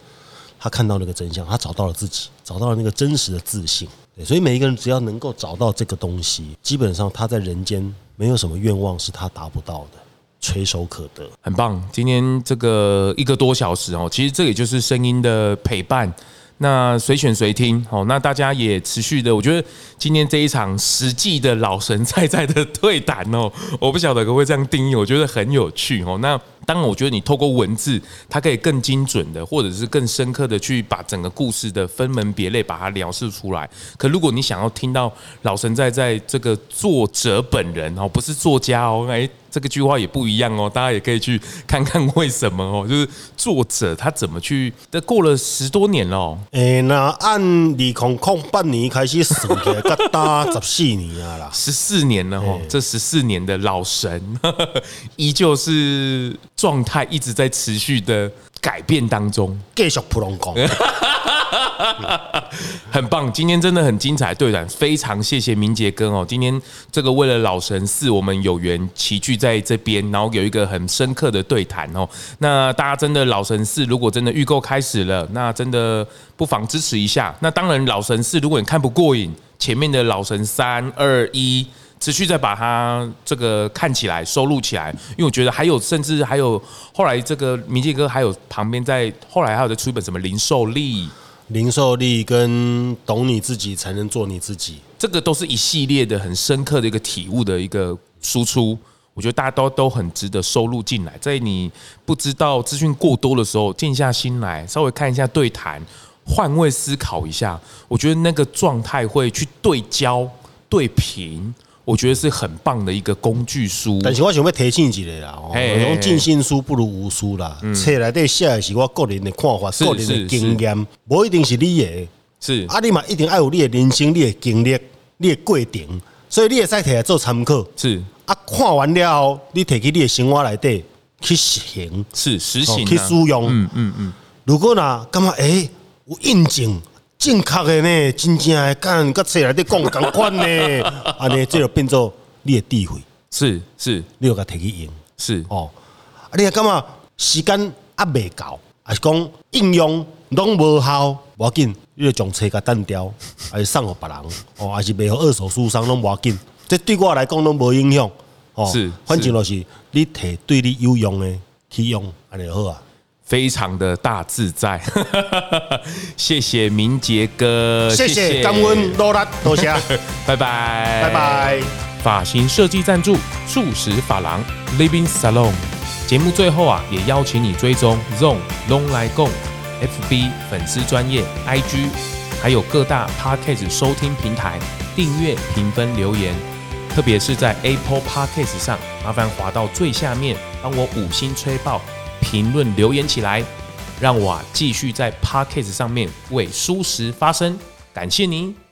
他看到那个真相，他找到了自己，找到了那个真实的自信。对，所以每一个人只要能够找到这个东西，基本上他在人间没有什么愿望是他达不到的，垂手可得，很棒。今天这个一个多小时哦，其实这也就是声音的陪伴。那随选随听，好，那大家也持续的，我觉得今天这一场实际的老神在在的对谈哦，我不晓得可不可以这样定义，我觉得很有趣哦。那当然，我觉得你透过文字，它可以更精准的，或者是更深刻的去把整个故事的分门别类把它描述出来。可如果你想要听到老神在在这个作者本人哦，不是作家哦，哎。这个句话也不一样哦，大家也可以去看看为什么哦，就是作者他怎么去，这过了十多年了哦。哎，那按二零零八年开始算起来，刚打十四年啊啦，十四年了哦，这十四年的老神 依旧是状态一直在持续的改变当中，继续普通讲。很棒，今天真的很精彩，对的，非常谢谢明杰哥哦。今天这个为了老神寺，我们有缘齐聚在这边，然后有一个很深刻的对谈哦。那大家真的老神寺，如果真的预购开始了，那真的不妨支持一下。那当然，老神寺如果你看不过瘾，前面的老神三二一，持续在把它这个看起来收录起来，因为我觉得还有，甚至还有后来这个明杰哥还有旁边在后来还有在出一本什么零售力。零售力跟懂你自己才能做你自己，这个都是一系列的很深刻的一个体悟的一个输出。我觉得大家都都很值得收录进来，在你不知道资讯过多的时候，静下心来稍微看一下对谈，换位思考一下，我觉得那个状态会去对焦对平。我觉得是很棒的一个工具书，但是我想要提醒一下啦，哦，用尽信书不如无书啦。册内底写的是我个人的看法，个人的经验，不一定是你的。是啊，你嘛一定要有你的人生、你的经历、你的过程，所以你会使摕来做参考。是啊，看完了后，你摕去你的生活内底去实行，是实行去使用。嗯嗯嗯。如果呢，干嘛？诶，有印证。正确的呢，真正的干，甲册内底讲共款呢，安尼这就变做你的智慧，是是，你要甲摕去用，是。哦。啊，你感觉时间压未够，还是讲应用拢无效，无要紧，你就将册甲单掉，还是送互别人，哦，还是卖互二手书商拢无要紧，这对我来讲拢无影响，哦，是，反正就是你摕对你有用的去用，安尼好啊。非常的大自在，谢谢明杰哥，谢谢感恩多拉，多谢，拜拜，拜拜。发型设计赞助素食发廊 Living Salon。节目最后啊，也邀请你追踪 Zone Long 来共 FB 粉丝专业 IG，还有各大 Podcast 收听平台订阅、评分、留言，特别是在 Apple Podcast 上，麻烦滑到最下面，帮我五星吹爆。评论留言起来，让我继续在 Podcast 上面为舒适发声。感谢您。